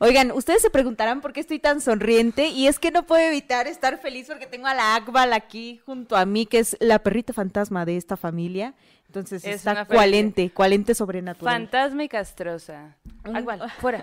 Oigan, ustedes se preguntarán por qué estoy tan sonriente y es que no puedo evitar estar feliz porque tengo a la Akbal aquí junto a mí, que es la perrita fantasma de esta familia. Entonces Es está cualente, cualente sobrenatural. Fantasma y castrosa. Un- Agual, fuera.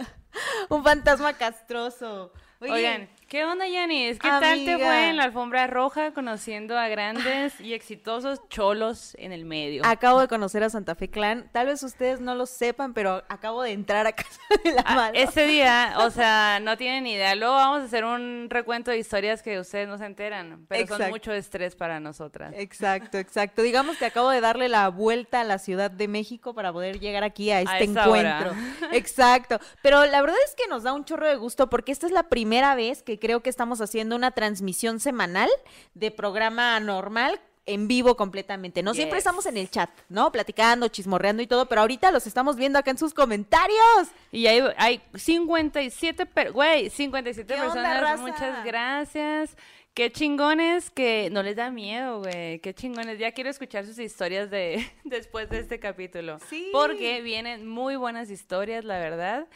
Un fantasma castroso. Oigan, ¿qué onda, Yanis? ¿Qué tal te Amiga. fue en la alfombra roja conociendo a grandes y exitosos cholos en el medio? acabo de conocer a Santa Fe Clan. Tal vez ustedes no lo sepan, pero acabo de entrar a casa de la Ah, mala. ese día, o sea, no tienen idea. Luego vamos a hacer un recuento de historias que ustedes no se enteran, pero son Exacto. mucho estrés para nosotras. Exacto, exacto. Digamos que acabo de darle la vuelta a la Ciudad de México para poder llegar aquí a este encuentro. Exacto. Pero la verdad es que nos da un chorro de gusto porque esta es la primera vez que creo que estamos haciendo una transmisión semanal de programa normal en vivo completamente. No siempre estamos en el chat, ¿no? Platicando, chismorreando y todo, pero ahorita los estamos viendo acá en sus comentarios. Y hay, hay 57, per- güey, 57 ¿Qué onda, personas. Muchas gracias. Qué chingones que no les da miedo, güey. Qué chingones. Ya quiero escuchar sus historias de después de este capítulo. Sí. Porque vienen muy buenas historias, la verdad.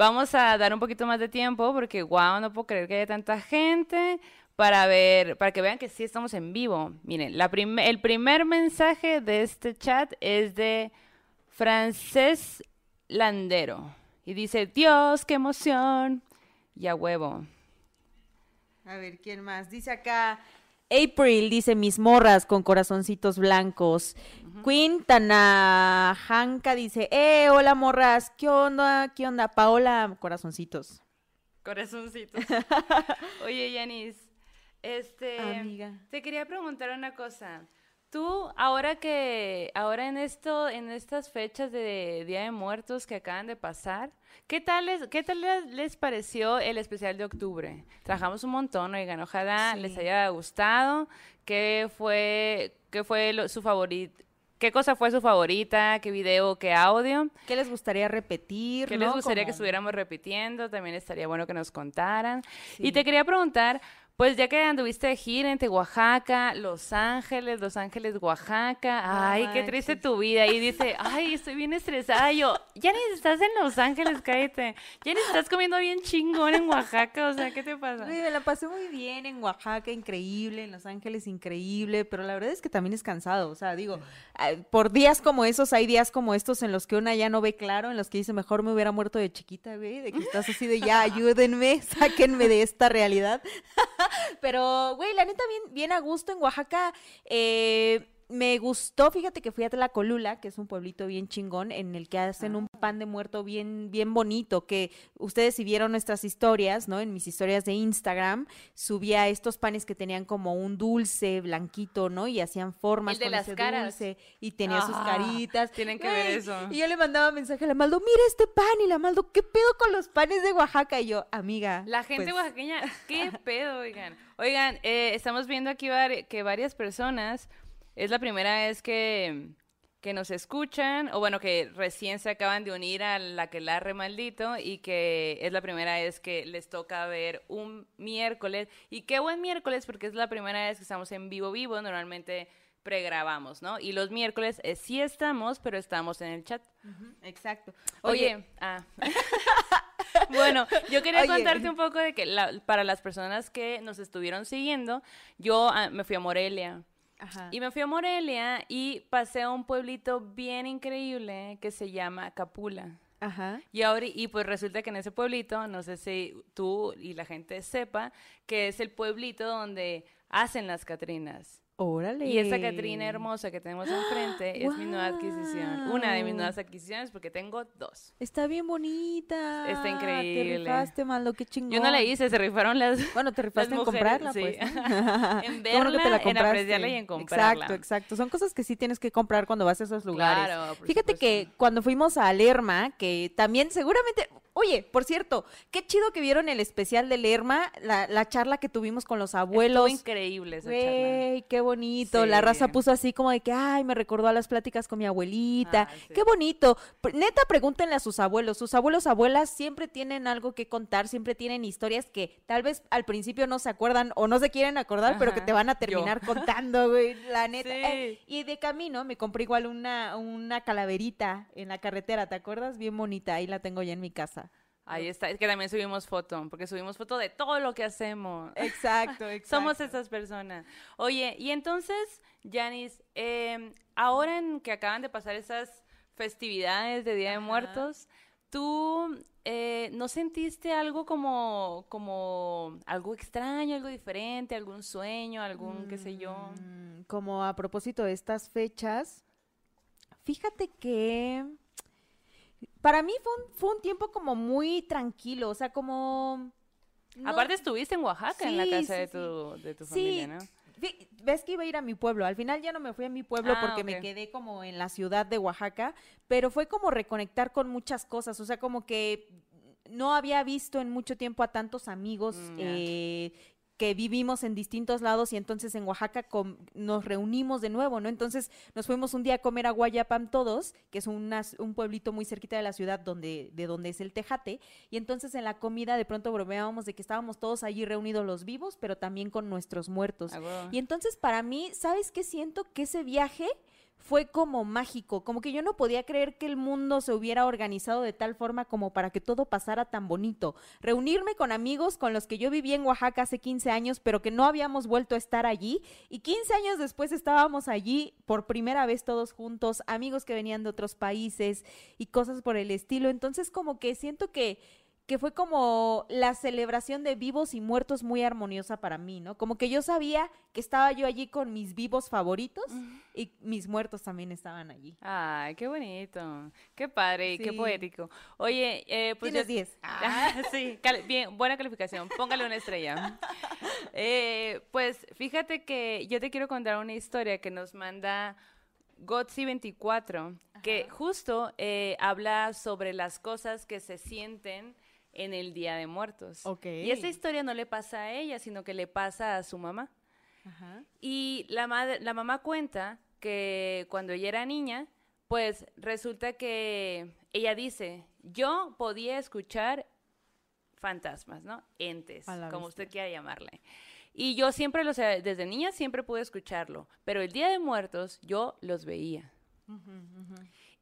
Vamos a dar un poquito más de tiempo porque, wow, no puedo creer que haya tanta gente para ver, para que vean que sí estamos en vivo. Miren, el primer mensaje de este chat es de Francés Landero. Y dice, Dios, qué emoción. Y a huevo. A ver, ¿quién más? Dice acá April, dice mis morras con corazoncitos blancos. Queen Tanajanka dice, eh, hola morras, ¿qué onda? ¿Qué onda? Paola, corazoncitos. Corazoncito. Oye, Yanis, este, Amiga. te quería preguntar una cosa. Tú, ahora que, ahora en esto, en estas fechas de Día de Muertos que acaban de pasar, ¿qué tal les, qué tal les, les pareció el especial de octubre? Trabajamos un montón, oigan, ojalá Sí. les haya gustado. ¿Qué fue, qué fue lo- su favorito? ¿Qué cosa fue su favorita? ¿Qué video? ¿Qué audio? ¿Qué les gustaría repetir? ¿Qué no? les gustaría que estuviéramos repitiendo? También estaría bueno que nos contaran. Sí. Y te quería preguntar, pues ya que anduviste de gira entre Oaxaca, Los Ángeles, Los Ángeles, Oaxaca, ay, qué triste tu vida. Y dice, ay, estoy bien estresada. Y yo, ya ni estás en Los Ángeles, cállate. Ya ni estás comiendo bien chingón en Oaxaca, o sea, ¿qué te pasa? Güey, me la pasé muy bien en Oaxaca, increíble, en Los Ángeles, increíble, pero la verdad es que también es cansado, o sea, digo, por días como esos, hay días como estos en los que una ya no ve claro, en los que dice, mejor me hubiera muerto de chiquita, güey, de que estás así de, ya, ayúdenme, sáquenme de esta realidad. pero, güey, la neta, bien, bien a gusto en Oaxaca, eh, me gustó, fíjate que fui a Tlacolula, que es un pueblito bien chingón, en el que hacen un pan de muerto bien, bien bonito, que ustedes si vieron nuestras historias, ¿no? En mis historias de Instagram, subía estos panes que tenían como un dulce blanquito, ¿no? Y hacían formas El de con las ese caras. dulce y tenía sus Ah, caritas. tienen que ver eso. Y yo le mandaba mensaje a la Maldo, mira este pan, y la Maldo, ¿qué pedo con los panes de Oaxaca? Y yo, amiga. La gente pues, oaxaqueña, qué pedo, oigan. Oigan, eh, estamos viendo aquí que varias personas, es la primera vez que, que nos escuchan, o bueno, que recién se acaban de unir a la que la re maldito y que es la primera vez que les toca ver un miércoles. Y qué buen miércoles porque es la primera vez que estamos en vivo vivo, normalmente pregrabamos, ¿no? Y los miércoles eh, sí estamos, pero estamos en el chat. Exacto. Oye, ah. bueno, yo quería Oye. contarte un poco de que la- para las personas que nos estuvieron siguiendo, yo ah, me fui a Morelia. Ajá. Y me fui a Morelia y pasé a un pueblito bien increíble que se llama Capula. Ajá. Y ahora, y pues resulta que en ese pueblito, no sé si tú y la gente sepa, que es el pueblito donde hacen las Catrinas. Órale. Y esa Catrina hermosa que tenemos enfrente es mi nueva adquisición. Una de mis nuevas adquisiciones porque tengo dos. Está bien bonita. Está Te increíble. rifaste, Maldo, qué chingón. Yo no la hice, se rifaron las, Bueno, te rifaste en comprarla, sí. pues. En que te verla, la en apreciarla y en comprarla. Exacto, exacto. Son cosas que sí tienes que comprar cuando vas a esos lugares. Claro, por Fíjate supuesto. que cuando fuimos a Lerma, que también seguramente Oye, por cierto, qué chido que vieron el especial de Lerma, la, la charla que tuvimos con los abuelos. Estuvo increíble esa charla. Qué bonito. La raza puso así como de que, ay, me recordó a las pláticas con mi abuelita. Ah, sí. Qué bonito. Neta, pregúntenle a sus abuelos. Sus abuelos, abuelas siempre tienen algo que contar, siempre tienen historias que tal vez al principio no se acuerdan o no se quieren acordar, pero que te van a yo. terminar contando, güey. La neta. Sí. Eh, y de camino me compré igual una, una calaverita en la carretera, ¿te acuerdas? Bien bonita. Ahí la tengo ya en mi casa. Ahí está, es que también subimos foto, porque subimos foto de todo lo que hacemos. Exacto, exacto. Somos esas personas. Oye, y entonces, Janice, eh, ahora en que acaban de pasar esas festividades de Día de. Muertos, ¿tú eh, no sentiste algo como, como algo extraño, algo diferente, algún sueño, algún qué sé yo? Mm, Como a propósito de estas fechas, fíjate que para mí fue un, fue un tiempo como muy tranquilo, o sea, como... no- Aparte estuviste en Oaxaca, en la casa sí, de sí. tu, de tu Sí, familia, ¿no? Ves que iba a ir a mi pueblo. Al final ya no me fui a mi pueblo Ah, porque me quedé como en la ciudad de Oaxaca, pero fue como reconectar con muchas cosas. O sea, como que no había visto en mucho tiempo a tantos amigos Mm, eh, que vivimos en distintos lados y entonces en Oaxaca nos reunimos de nuevo, ¿no? Entonces nos fuimos un día a comer a Guayapam todos, que es una un pueblito muy cerquita de la ciudad donde, de donde es el Tejate, y entonces en la comida de pronto bromeábamos de que estábamos todos allí reunidos los vivos, pero también con nuestros muertos. Ah. Y entonces para mí, ¿sabes qué siento? Que ese viaje fue como mágico, como que yo no podía creer que el mundo se hubiera organizado de tal forma como para que todo pasara tan bonito. Reunirme con amigos con los que yo viví en Oaxaca hace 15 años, pero que no habíamos vuelto a estar allí, y 15 años después estábamos allí por primera vez todos juntos, amigos que venían de otros países y cosas por el estilo. Entonces como que siento que que fue como la celebración de vivos y muertos muy armoniosa para mí, ¿no? Como que yo sabía que estaba yo allí con mis vivos favoritos y mis muertos también estaban allí. Ay, qué bonito. Qué padre y qué poético. Oye, eh, pues Tienes ya- 10. Ah, sí, bien, buena calificación. Póngale una estrella. Eh, pues fíjate que yo te quiero contar una historia que nos manda Gotzi24, que justo eh, habla sobre las cosas que se sienten en el Día de Muertos. Ok. Y esta historia no le pasa a ella, sino que le pasa a su mamá. Ajá. Y la, madre, la mamá cuenta que cuando ella era niña, pues resulta que ella dice, yo podía escuchar fantasmas, ¿no? Entes, como bestia. usted quiera llamarle. Y yo siempre, los, desde niña siempre pude escucharlo, pero el Día de Muertos yo los veía.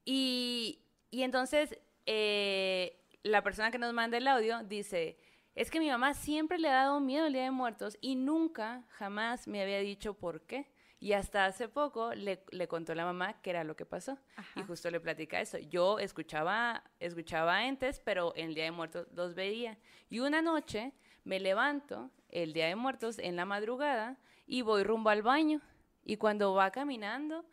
Y, y entonces eh, la persona que nos manda el audio dice, es que mi mamá siempre le ha dado miedo el Día de Muertos y nunca, jamás me había dicho por qué. Y hasta hace poco le, le contó la mamá qué era lo que pasó. Y justo le platica eso. Yo escuchaba, escuchaba entes, pero en el Día de Muertos los veía. Y una noche me levanto el Día de Muertos en la madrugada y voy rumbo al baño. Y cuando va caminando,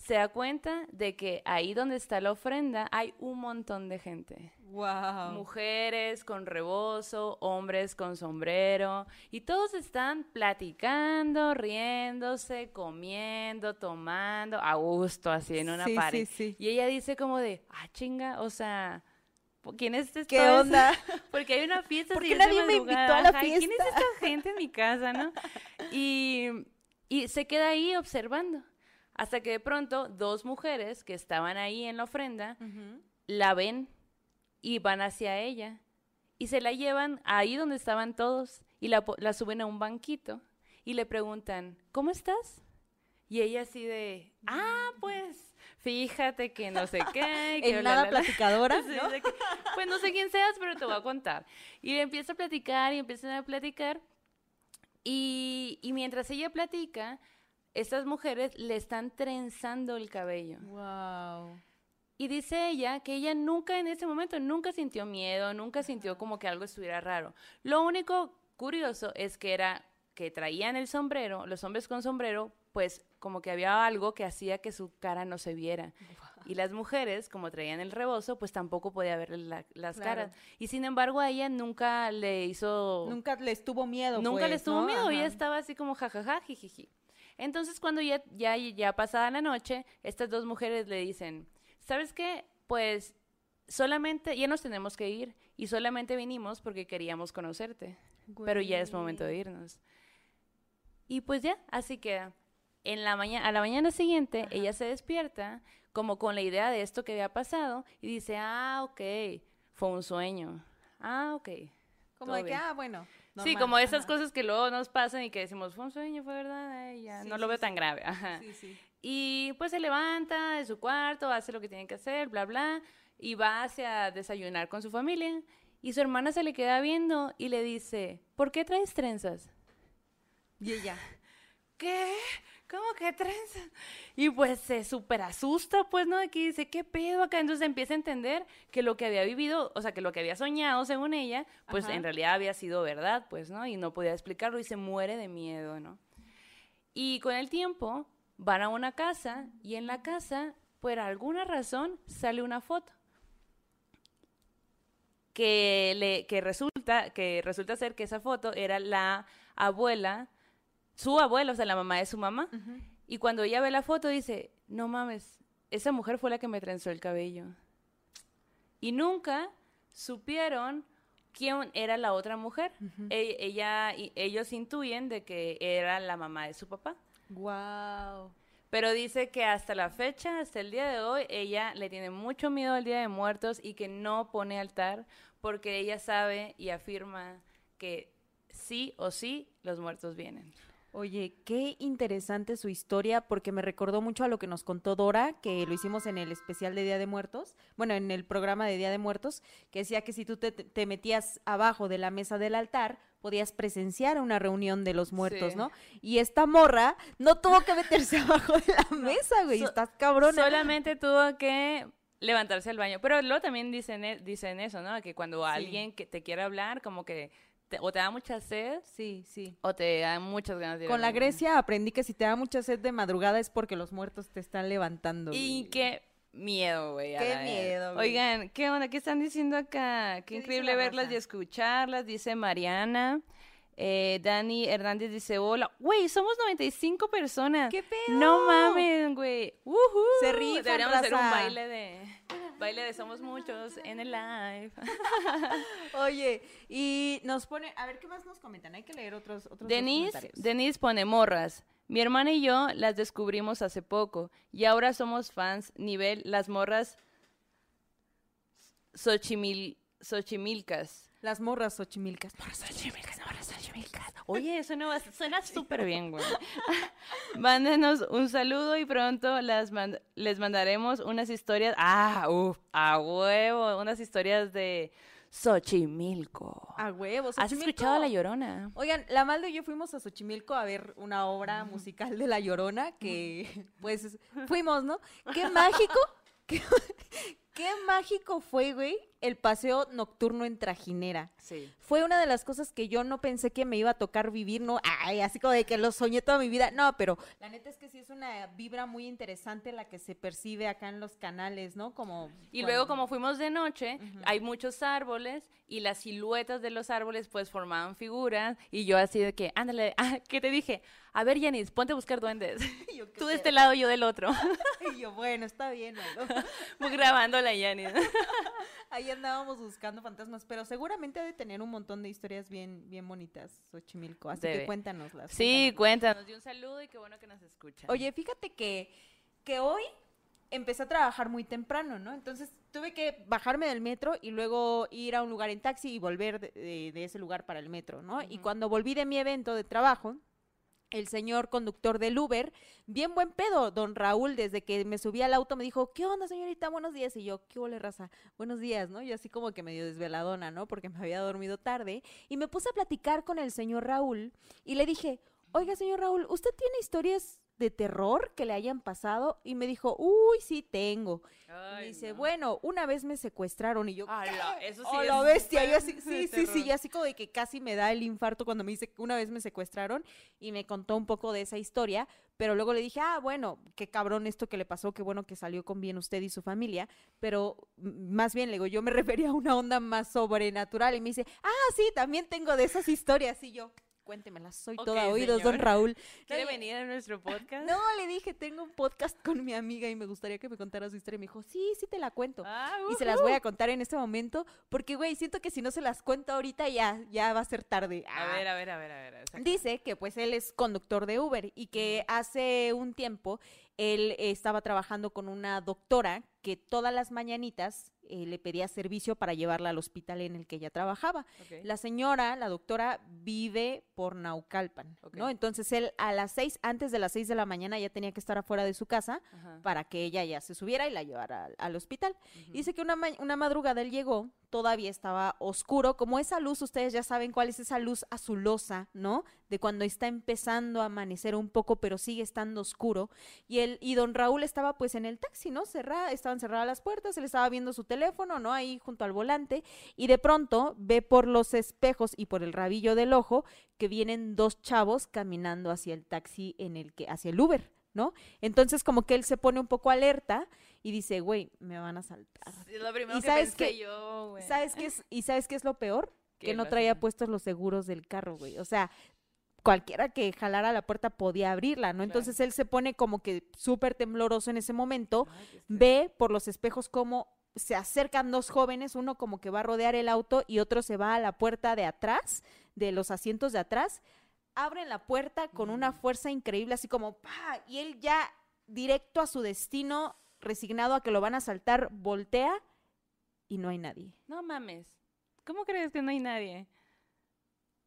se da cuenta de que ahí donde está la ofrenda hay un montón de gente. Wow. Mujeres con rebozo, hombres con sombrero, y todos están platicando, riéndose, comiendo, tomando, a gusto, así en una Sí, pared. sí, sí. Y ella dice como de, ah, chinga, o sea, ¿quién es esto? ¿Qué onda? Porque hay una fiesta ¿Por qué nadie me invitó a la ¿y ¿Quién es fiesta? esta gente en mi casa, no? Y, y se queda ahí observando. Hasta que de pronto dos mujeres que estaban ahí en la ofrenda la ven y van hacia ella. Y se la llevan ahí donde estaban todos y la, suben a un banquito y le preguntan, ¿cómo estás? Y ella así de, ah, pues, fíjate que no sé qué. que En nada bla, bla". platicadora, ¿no? que, pues no sé quién seas, pero te voy a contar. Y empieza a platicar y empiezan a platicar. Y, y mientras ella platica, estas mujeres le están trenzando el cabello. Wow. Y dice ella que ella nunca en ese momento, nunca sintió miedo, nunca sintió como que algo estuviera raro. Lo único curioso es que era que traían el sombrero, los hombres con sombrero, pues como que había algo que hacía que su cara no se viera. Y las mujeres, como traían el rebozo, pues tampoco podía ver la- las Claro. caras. Y sin embargo a ella nunca le hizo... Nunca les tuvo miedo. Nunca pues, les tuvo ¿no? miedo, ella Ajá. estaba así como jajaja, jijiji. Entonces cuando ya, ya, ya pasada la noche, estas dos mujeres le dicen, ¿sabes qué? Pues solamente, ya nos tenemos que ir y solamente vinimos porque queríamos conocerte, pero ya es momento de irnos. Y pues ya, así queda. En la mañana, a la mañana siguiente, ella se despierta como con la idea de esto que había pasado y dice, ah, ok, fue un sueño. Ah, ok. Como de que, bien". ah, bueno. Sí, normal, como esas ajá. cosas que luego nos pasan y que decimos, fue un sueño, fue verdad, Ay, ya, Sí, no lo sí, veo sí. tan grave. Ajá. Sí, sí. Y pues se levanta de su cuarto, hace lo que tiene que hacer, bla, bla, y va hacia desayunar con su familia. Y su hermana se le queda viendo y le dice, ¿por qué traes trenzas? Y ella. ¿Qué? ¿Cómo que trenzas? Y pues se súper asusta, pues, ¿no? Aquí dice, ¿qué pedo acá? Entonces empieza a entender que lo que había vivido, o sea, que lo que había soñado, según ella, pues Ajá. en realidad había sido verdad, pues, ¿no? Y no podía explicarlo y se muere de miedo, ¿no? Y con el tiempo van a una casa y en la casa, por alguna razón, sale una foto. Que, le, que, resulta, que resulta ser que esa foto era la abuela, su abuela, o sea, la mamá de su mamá. Y cuando ella ve la foto dice, no mames, esa mujer fue la que me trenzó el cabello. Y nunca supieron quién era la otra mujer. E- ella, y ellos intuyen de que era la mamá de su papá. Wow. Pero dice que hasta la fecha, hasta el día de hoy, ella le tiene mucho miedo al Día de Muertos y que no pone altar porque ella sabe y afirma que sí o sí los muertos vienen. Oye, qué interesante su historia porque me recordó mucho a lo que nos contó Dora, que lo hicimos en el especial de Día de Muertos, bueno, en el programa de Día de Muertos, que decía que si tú te, te metías abajo de la mesa del altar, podías presenciar una reunión de los muertos, Sí. ¿no? Y esta morra no tuvo que meterse abajo de la mesa, güey, So- estás cabrona. Solamente tuvo que levantarse al baño. Pero luego también dicen, e- dicen eso, ¿no? Que cuando Sí. alguien que te quiere hablar, como que te- o te da mucha sed Sí, sí. o te da muchas ganas de ir Con la. Grecia aprendí que si te da mucha sed de madrugada es porque los muertos te están levantando. Y güey. qué miedo, güey. Qué miedo, güey. Oigan, ¿qué onda? ¿Qué están diciendo acá? Qué, ¿Qué dice increíble la verlas y escucharlas, dice Mariana. Eh, Dani Hernández dice, hola. Güey, somos 95 personas. ¿Qué pedo? No mames, güey. Ujú. Se rifan, Deberíamos hacer un baile de... Baile de Somos Muchos en el live. Oye, y nos pone, a ver qué más nos comentan, hay que leer otros, otros Denise, comentarios. Denise pone morras. Mi hermana y yo las descubrimos hace poco y ahora somos fans nivel las morras Xochimil, Xochimilcas. Las morras. Xochimilcas, morras Xochimilcas. Oye, eso no va- suena súper bien, güey. Mándenos un saludo y pronto las les mandaremos unas historias. Ah, uff, a huevo, unas historias de Xochimilco. A huevos. ¿Has escuchado a La Llorona? Oigan, la Maldo y yo fuimos a Xochimilco a ver una obra musical de La Llorona que, pues, fuimos, ¿no? Qué mágico, qué, qué mágico fue, güey, el paseo nocturno en Trajinera. Sí. Fue una de las cosas que yo no pensé que me iba a tocar vivir, ¿no? Ay, así como de que lo soñé toda mi vida. No, pero la neta es que sí es una vibra muy interesante la que se percibe acá en los canales, ¿no? Como Y cuando- luego como fuimos de noche, hay muchos árboles y las siluetas de los árboles pues formaban figuras y yo así de que, ándale, ah, ¿qué te dije? A ver, Yanis, ponte a buscar duendes. Y yo, ¿qué Tú de este lado, yo del otro. Y yo, bueno, está bien. Muy grabando la Yanis. Ahí andábamos buscando fantasmas, pero seguramente ha de tener un montón de historias bien, bien bonitas, Xochimilco. Así Debe. que cuéntanoslas. Sí, cuéntanos. Y un saludo y qué bueno que nos escuchan. Oye, fíjate que, que hoy empecé a trabajar muy temprano, ¿no? Entonces tuve que bajarme del metro y luego ir a un lugar en taxi y volver de, de- de ese lugar para el metro, ¿no? Y cuando volví de mi evento de trabajo, el señor conductor del Uber, bien buen pedo, don Raúl, desde que me subí al auto me dijo, ¿qué onda, señorita? Buenos días. Y yo, ¿qué ole, raza? Buenos días, ¿no? Yo así como que medio desveladona, ¿no? Porque me había dormido tarde. Y me puse a platicar con el señor Raúl y le dije, oiga, señor Raúl, ¿usted tiene historias de terror que le hayan pasado? Y me dijo, uy, sí tengo. y Ay, dice, no. bueno, una vez me secuestraron y yo, Ala, eso sí ¡Oh, es la bestia! Yo así, sí, sí, sí, y así como de que casi me da el infarto cuando me dice que una vez me secuestraron y me contó un poco de esa historia, pero luego le dije, ah, bueno, qué cabrón esto que le pasó, qué bueno que salió con bien usted y su familia, pero más bien le digo, yo me refería a una onda más sobrenatural y me dice, ah, sí, también tengo de esas historias y yo, cuéntemela, soy toda oídos, don. Raúl. ¿Quiere No, venir a nuestro podcast? No, le dije, tengo un podcast con mi amiga y me gustaría que me contara su historia. Y me dijo, sí, sí te la cuento. Ah, Y se las voy a contar en este momento, porque, güey, siento que si no se las cuento ahorita ya, ya va a ser tarde. A Ah. ver, a ver, a ver, a ver. Dice que pues él es conductor de Uber y que hace un tiempo él estaba trabajando con una doctora que todas las mañanitas eh, le pedía servicio para llevarla al hospital en el que ella trabajaba. La señora, la doctora, vive por Naucalpan. ¿no? Entonces él a las seis, antes de las seis de la mañana ya tenía que estar afuera de su casa Ajá. para que ella ya se subiera y la llevara al, al hospital. Dice que una, ma- una madrugada él llegó, todavía estaba oscuro, como esa luz, ustedes ya saben cuál es esa luz azulosa, ¿no? De cuando está empezando a amanecer un poco, pero sigue estando oscuro. Y él, y don Raúl estaba pues en el taxi, ¿no? Cerrada, estaban cerradas las puertas, él estaba viendo su teléfono, ¿no? Ahí junto al volante, y de pronto ve por los espejos y por el rabillo del ojo que vienen dos chavos caminando hacia el taxi en el que, hacia el Uber, ¿no? Entonces como que él se pone un poco alerta y dice, güey, me van a saltar. Es lo primero ¿Y que sabes pensé qué? yo, güey. ¿Sabes qué es? ¿Y sabes qué es lo peor? ¿Qué Que no traía puestos los seguros del carro, güey. O sea, cualquiera que jalara la puerta podía abrirla, ¿no? Claro. Entonces él se pone como que súper tembloroso en ese momento, Ay, ve por los espejos cómo se acercan dos jóvenes, uno como que va a rodear el auto y otro se va a la puerta de atrás, de los asientos de atrás, abren la puerta con una fuerza increíble, así como ¡pa! Y él ya directo a su destino, resignado a que lo van a saltar, voltea y no hay nadie. No mames. ¿Cómo crees que no hay nadie?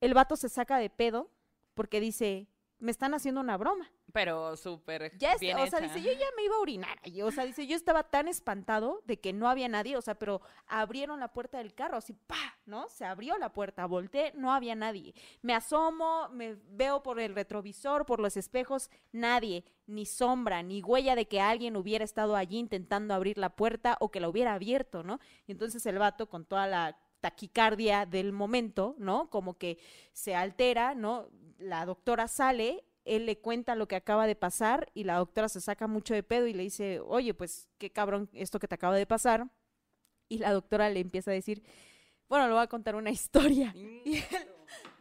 El vato se saca de pedo porque dice, me están haciendo una broma. Pero súper Ya bien o sea, hecha. dice, yo ya me iba a orinar. ahí". O sea, dice, yo estaba tan espantado de que no había nadie, o sea, pero abrieron la puerta del carro, así, pa, ¿no? Se abrió la puerta, volteé, no había nadie. Me asomo, me veo por el retrovisor, por los espejos, nadie, ni sombra, ni huella de que alguien hubiera estado allí intentando abrir la puerta o que la hubiera abierto, ¿no? Y entonces el vato con toda la taquicardia del momento, ¿no? Como que se altera, ¿no? La doctora sale, él le cuenta lo que acaba de pasar y la doctora se saca mucho de pedo y le dice, oye, pues qué cabrón esto que te acaba de pasar. Y la doctora le empieza a decir, bueno, le voy a contar una historia. Y él,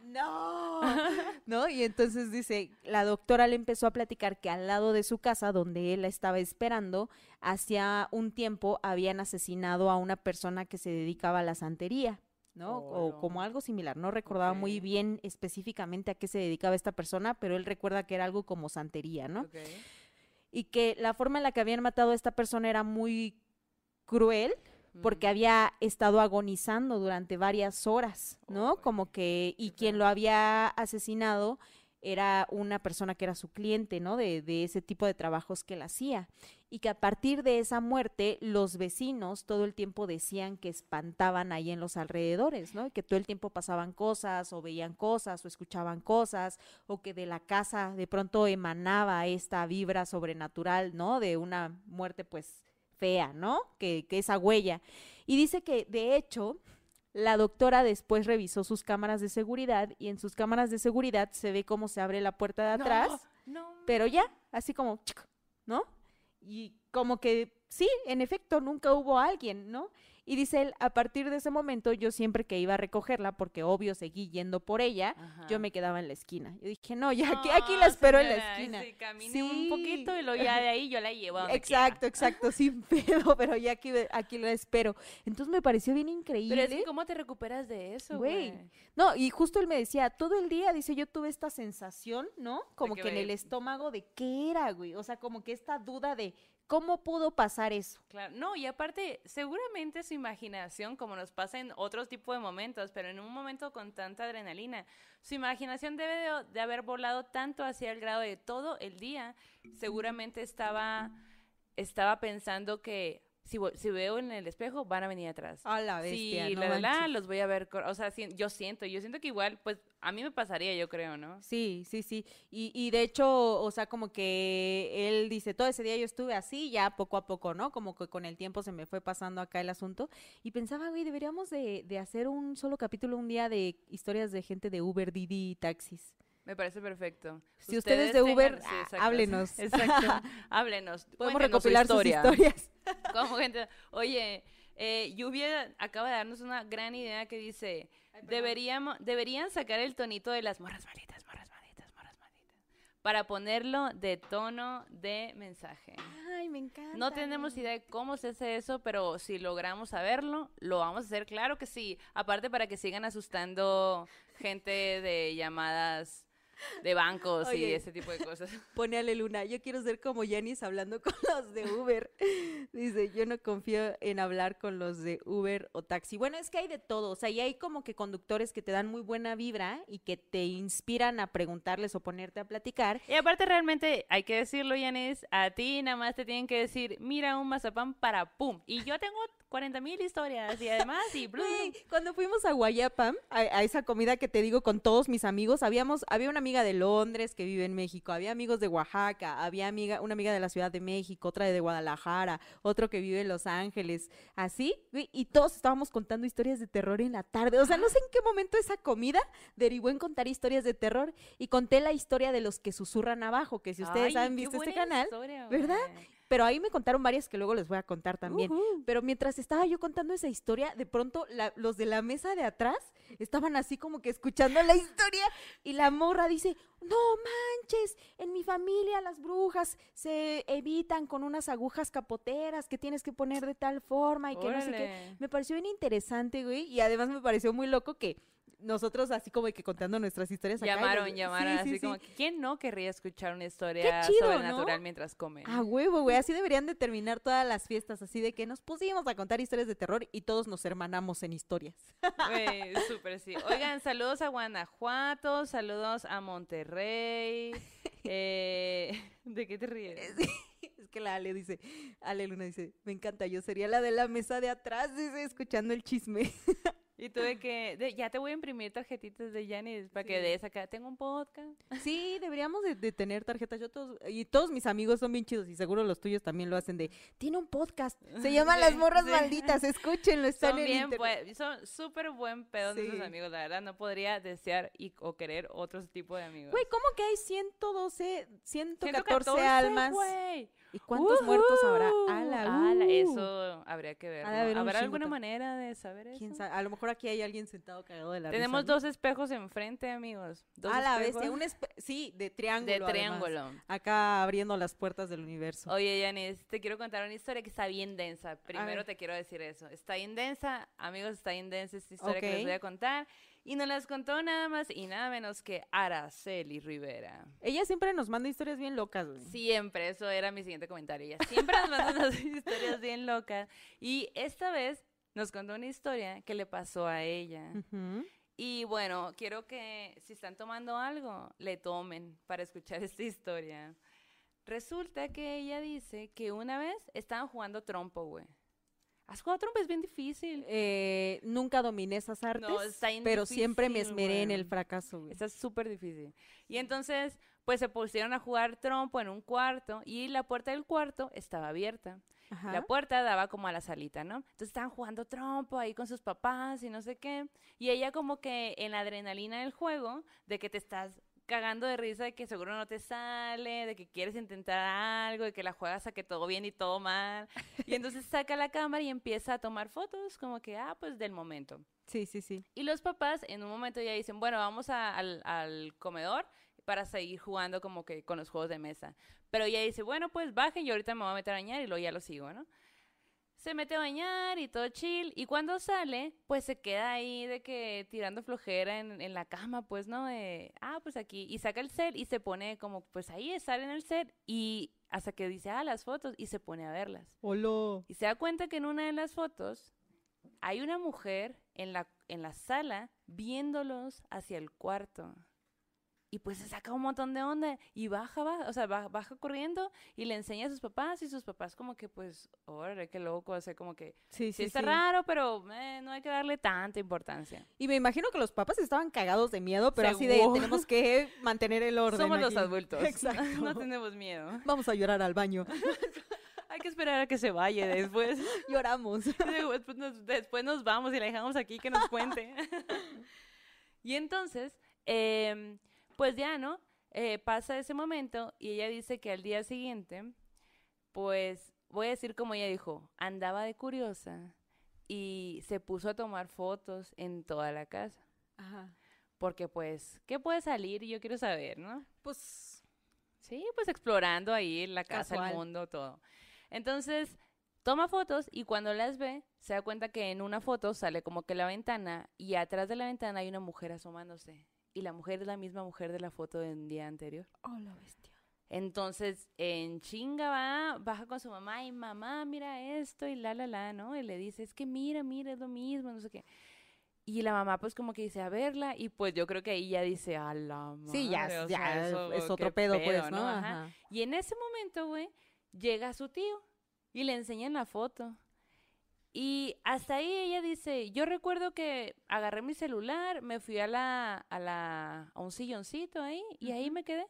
no, ¿no? Y entonces dice, la doctora le empezó a platicar que al lado de su casa, donde él la estaba esperando, hacía un tiempo habían asesinado a una persona que se dedicaba a la santería. ¿No? Oh, o no. como algo similar. No recordaba muy bien específicamente a qué se dedicaba esta persona, pero él recuerda que era algo como santería, ¿no? Y que la forma en la que habían matado a esta persona era muy cruel porque Mm. había estado agonizando durante varias horas, ¿no? Como que, y quien lo había asesinado era una persona que era su cliente, ¿no? De, ese tipo de trabajos que él hacía. Y que a partir de esa muerte, los vecinos todo el tiempo decían que espantaban ahí en los alrededores, ¿no? Y que todo el tiempo pasaban cosas, o veían cosas, o escuchaban cosas, o que de la casa de pronto emanaba esta vibra sobrenatural, ¿no? De una muerte, pues, fea, ¿no? Que, que esa huella. Y dice que, de hecho, la doctora después revisó sus cámaras de seguridad y en sus cámaras de seguridad se ve cómo se abre la puerta de atrás, No, pero ya, así como, ¿no? Y como que sí, en efecto, nunca hubo alguien, ¿no? Y dice él, a partir de ese momento, yo siempre que iba a recogerla, porque obvio seguí yendo por ella, Ajá. yo me quedaba en la esquina. Yo dije, no, ya aquí, aquí la espero en la esquina. Sí, camine Sí. un poquito y luego ya de ahí yo la llevo a Exacto, exacto, sin pedo, pero ya aquí, aquí la espero. Entonces me pareció bien increíble. Pero es que ¿cómo te recuperas de eso, Güey. No, y justo él me decía, todo el día, dice, yo tuve esta sensación, ¿no? Como que que en el estómago de qué era, güey. O sea, como que esta duda de cómo pudo pasar eso. Claro, no, y aparte, seguramente su imaginación, como nos pasa en otros tipos de momentos, pero en un momento con tanta adrenalina, su imaginación debe de, de haber volado tanto hacia el grado de todo el día, seguramente estaba, estaba pensando que si, si veo en el espejo, van a venir atrás. A la Sí, bestia, no la, la, los voy a ver, o sea, si- yo siento, yo siento que igual, pues, a mí me pasaría, yo creo, ¿no? Sí, sí, sí. Y, y de hecho, o sea, como que él dice, todo ese día yo estuve así, ya poco a poco, ¿no? Como que con el tiempo se me fue pasando acá el asunto. Y pensaba, güey, deberíamos de, de hacer un solo capítulo un día de historias de gente de Uber, Didi y taxis. Me parece perfecto. Si ustedes de Uber, sí, ah, exacto. háblenos. Exacto. Háblenos. Podemos su recopilar sus historia. historias. Como gente, oye, eh, Lluvia acaba de darnos una gran idea que dice, deberíamos, deberían sacar el tonito de las morras malitas, para ponerlo de tono de mensaje. Ay, me encanta. No tenemos idea de cómo se hace eso, pero si logramos saberlo, lo vamos a hacer. Claro que sí. Aparte para que sigan asustando gente de llamadas de bancos y ese tipo de cosas. Pone Ale Luna, yo quiero ser como Yanis hablando con los de Uber. Dice, yo no confío en hablar con los de Uber o taxi. Bueno, es que hay de todo. O sea, y hay como que conductores que te dan muy buena vibra y que te inspiran a preguntarles o ponerte a platicar. Y aparte realmente, hay que decirlo, Yanis, a ti nada más te tienen que decir, mira un mazapán para pum. Y yo tengo 40 mil historias y además y blum. Cuando fuimos a Guayapam, a, a esa comida que te digo con todos mis amigos, habíamos, había una amiga de Londres que vive en México, había amigos de Oaxaca, había amiga, una amiga de la Ciudad de México, otra de Guadalajara, otro que vive en Los Ángeles, así, y todos estábamos contando historias de terror en la tarde. O sea, no sé en qué momento esa comida derivó en contar historias de terror y conté la historia de los que susurran abajo, que si ustedes Ay, han visto este canal, historia, ¿verdad? Pero ahí me contaron varias que luego les voy a contar también. Pero mientras estaba yo contando esa historia, de pronto la- los de la mesa de atrás estaban así como que escuchando la historia y la morra dice, no manches, en mi familia las brujas se evitan con unas agujas capoteras que tienes que poner de tal forma y que no sé qué. Me pareció bien interesante, güey, y además me pareció muy loco que nosotros así como que contando nuestras historias acá, Llamaron, los- llamaron, sí, sí, así sí. como, que, ¿quién no querría escuchar una historia chido, ¿no? sobrenatural mientras comen? A huevo, güey. Así deberían de terminar todas las fiestas, así de que nos pusimos a contar historias de terror y todos nos hermanamos en historias. Güey, súper sí. Oigan, saludos a Guanajuato, saludos a Monterrey. Eh, ¿De qué te ríes? es que la Ale dice, Ale Luna dice, me encanta, yo sería la de la mesa de atrás, dice, escuchando el chisme. Y tuve que, de- ya te voy a imprimir tarjetitas de Janis para que Sí. des acá. Tengo un podcast. Sí, deberíamos de, de tener tarjetas. Yo todos, y todos mis amigos son bien chidos y seguro los tuyos también lo hacen de, tiene un podcast, se llama Sí, Las Morras sí. Malditas, escúchenlo, están Son en bien, internet. son súper buen pedo de sus amigos, la verdad. No podría desear y, o querer otro tipo de amigos. Güey, ¿cómo que hay 112, 114, 114, almas? güey. ¿Y cuántos muertos habrá? Ala, Ala, uh. eso habría que ver. Un ¿Habrá alguna manera de saber eso? ¿Quién sabe? A lo mejor aquí hay alguien sentado cagado de la Tenemos risa, ¿no? dos espejos enfrente, amigos. Dos A la vez, espejos un sí, de triángulo. de además. triángulo. Acá abriendo las puertas del universo. Oye, Yanis, te quiero contar una historia que está bien densa. Primero te quiero decir eso. Está bien densa, amigos, está bien densa esta historia que Ok. les voy a contar. Y nos las contó nada más y nada menos que Araceli Rivera. Ella siempre nos manda historias bien locas, güey. Siempre, eso era mi siguiente comentario. Ella siempre nos manda unas historias bien locas. Y esta vez nos contó una historia que le pasó a ella. Y bueno, quiero que si están tomando algo, le tomen para escuchar esta historia. Resulta que ella dice que una vez estaban jugando trompo, güey. ¿Has jugado trompo? Es bien difícil. Eh, nunca dominé esas artes, No, está pero siempre me esmeré en el fracaso, güey. Está súper difícil. Y entonces, pues se pusieron a jugar trompo en un cuarto y la puerta del cuarto estaba abierta. Ajá. La puerta daba como a la salita, ¿no? Entonces estaban jugando trompo ahí con sus papás y no sé qué. Y ella como que en la adrenalina del juego, de que te estás cagando de risa de que seguro no te sale, de que quieres intentar algo, de que la juegas a que todo bien y todo mal. Y entonces saca la cámara y empieza a tomar fotos como que, ah, pues del momento. Sí, sí, sí. Y los papás en un momento ya dicen, bueno, vamos a- al, al comedor para seguir jugando como que con los juegos de mesa. Pero ella dice, bueno, pues bajen, yo ahorita me voy a meter a bañar y luego ya lo sigo, ¿no? Se mete a bañar y todo chill. Y cuando sale, pues se queda ahí de que tirando flojera en, en la cama, pues, ¿no? De, ah, pues aquí. Y saca el set y se pone como, pues ahí, estar en el set. Y hasta que dice, ah, las fotos. Y se pone a verlas. Hola. Y se da cuenta que en una de las fotos hay una mujer en la, en la sala viéndolos hacia el cuarto. Y pues se saca un montón de onda y baja, baja, o sea, baja, baja corriendo y le enseña a sus papás y sus papás como que pues, órale, qué loco, o sea, como que Sí, sí, sí, está sí. raro, pero eh, no hay que darle tanta importancia. Y me imagino que los papás estaban cagados de miedo, pero así de Seguro. tenemos que mantener el orden. Somos los aquí. adultos, Exacto. no tenemos miedo. Vamos a llorar al baño. Hay que esperar a que se vaya después. Lloramos. después, nos, después nos vamos y la dejamos aquí que nos cuente. y entonces, em, pues ya, ¿no? Eh, pasa ese momento y ella dice que al día siguiente, pues voy a decir como ella dijo, andaba de curiosa y se puso a tomar fotos en toda la casa. Ajá. Porque pues, ¿qué puede salir? Y yo quiero saber, ¿no? Pues Sí, pues explorando ahí la casa, Casual. el mundo, todo. Entonces, toma fotos y cuando las ve, se da cuenta que en una foto sale como que la ventana y atrás de la ventana hay una mujer asomándose. Y la mujer es la misma mujer de la foto del día anterior. Oh, la bestia. Entonces, en chinga va, baja con su mamá y mamá, mira esto y la, la, la, ¿no? Y le dice, es que mira, mira, es lo mismo, no sé qué. Y la mamá pues como que dice a verla y pues yo creo que ahí ya dice a la madre. Sí, ya, ya sea, eso, es otro pedo, pues, ¿no? Ajá. Ajá. Y en ese momento, güey, llega su tío y le enseñan la foto. Y hasta ahí ella dice, yo recuerdo que agarré mi celular, me fui a la, a la, a un silloncito ahí y ahí me quedé.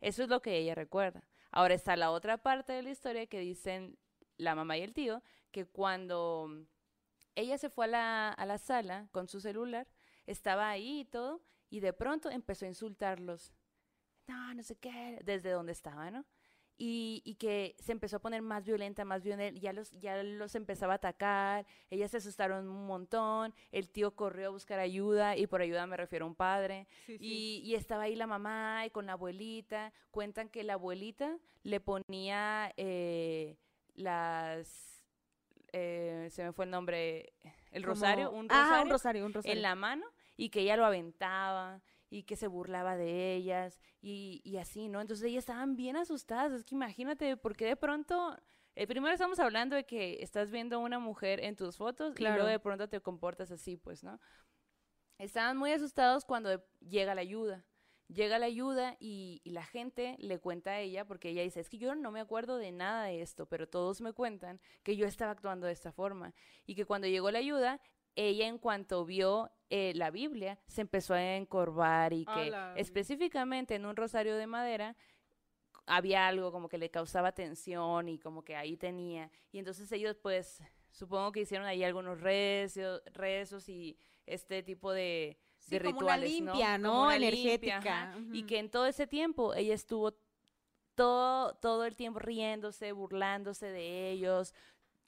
Eso es lo que ella recuerda. Ahora está la otra parte de la historia que dicen la mamá y el tío, que cuando ella se fue a la, a la sala con su celular, estaba ahí y todo, y de pronto empezó a insultarlos. No, no sé qué, desde donde estaba, ¿no? Y, y que se empezó a poner más violenta, más violenta, ya los, ya los empezaba a atacar, ellas se asustaron un montón, el tío corrió a buscar ayuda, y por ayuda me refiero a un padre, y, y estaba ahí la mamá y con la abuelita, cuentan que la abuelita le ponía eh, las, eh, se me fue el nombre, el Como- rosario, un Ah, rosario, un rosario, un rosario. en la mano y que ella lo aventaba y que se burlaba de ellas y, y así, ¿no? Entonces ellas estaban bien asustadas, es que imagínate, porque de pronto, eh, primero estamos hablando de que estás viendo a una mujer en tus fotos y Claro. luego de pronto te comportas así, pues, ¿no? Estaban muy asustados cuando llega la ayuda. Llega la ayuda y, y la gente le cuenta a ella, porque ella dice, es que yo no me acuerdo de nada de esto, pero todos me cuentan que yo estaba actuando de esta forma. Y que cuando llegó la ayuda, ella en cuanto vio eh, la Biblia, se empezó a encorvar y que específicamente en un rosario de madera había algo como que le causaba tensión y como que ahí tenía. Y entonces ellos pues supongo que hicieron ahí algunos rezos, rezos y este tipo de, Sí, de como una rituales, limpia, ¿no? Como una Energética. Y que en todo ese tiempo ella estuvo todo, todo el tiempo riéndose, burlándose de ellos,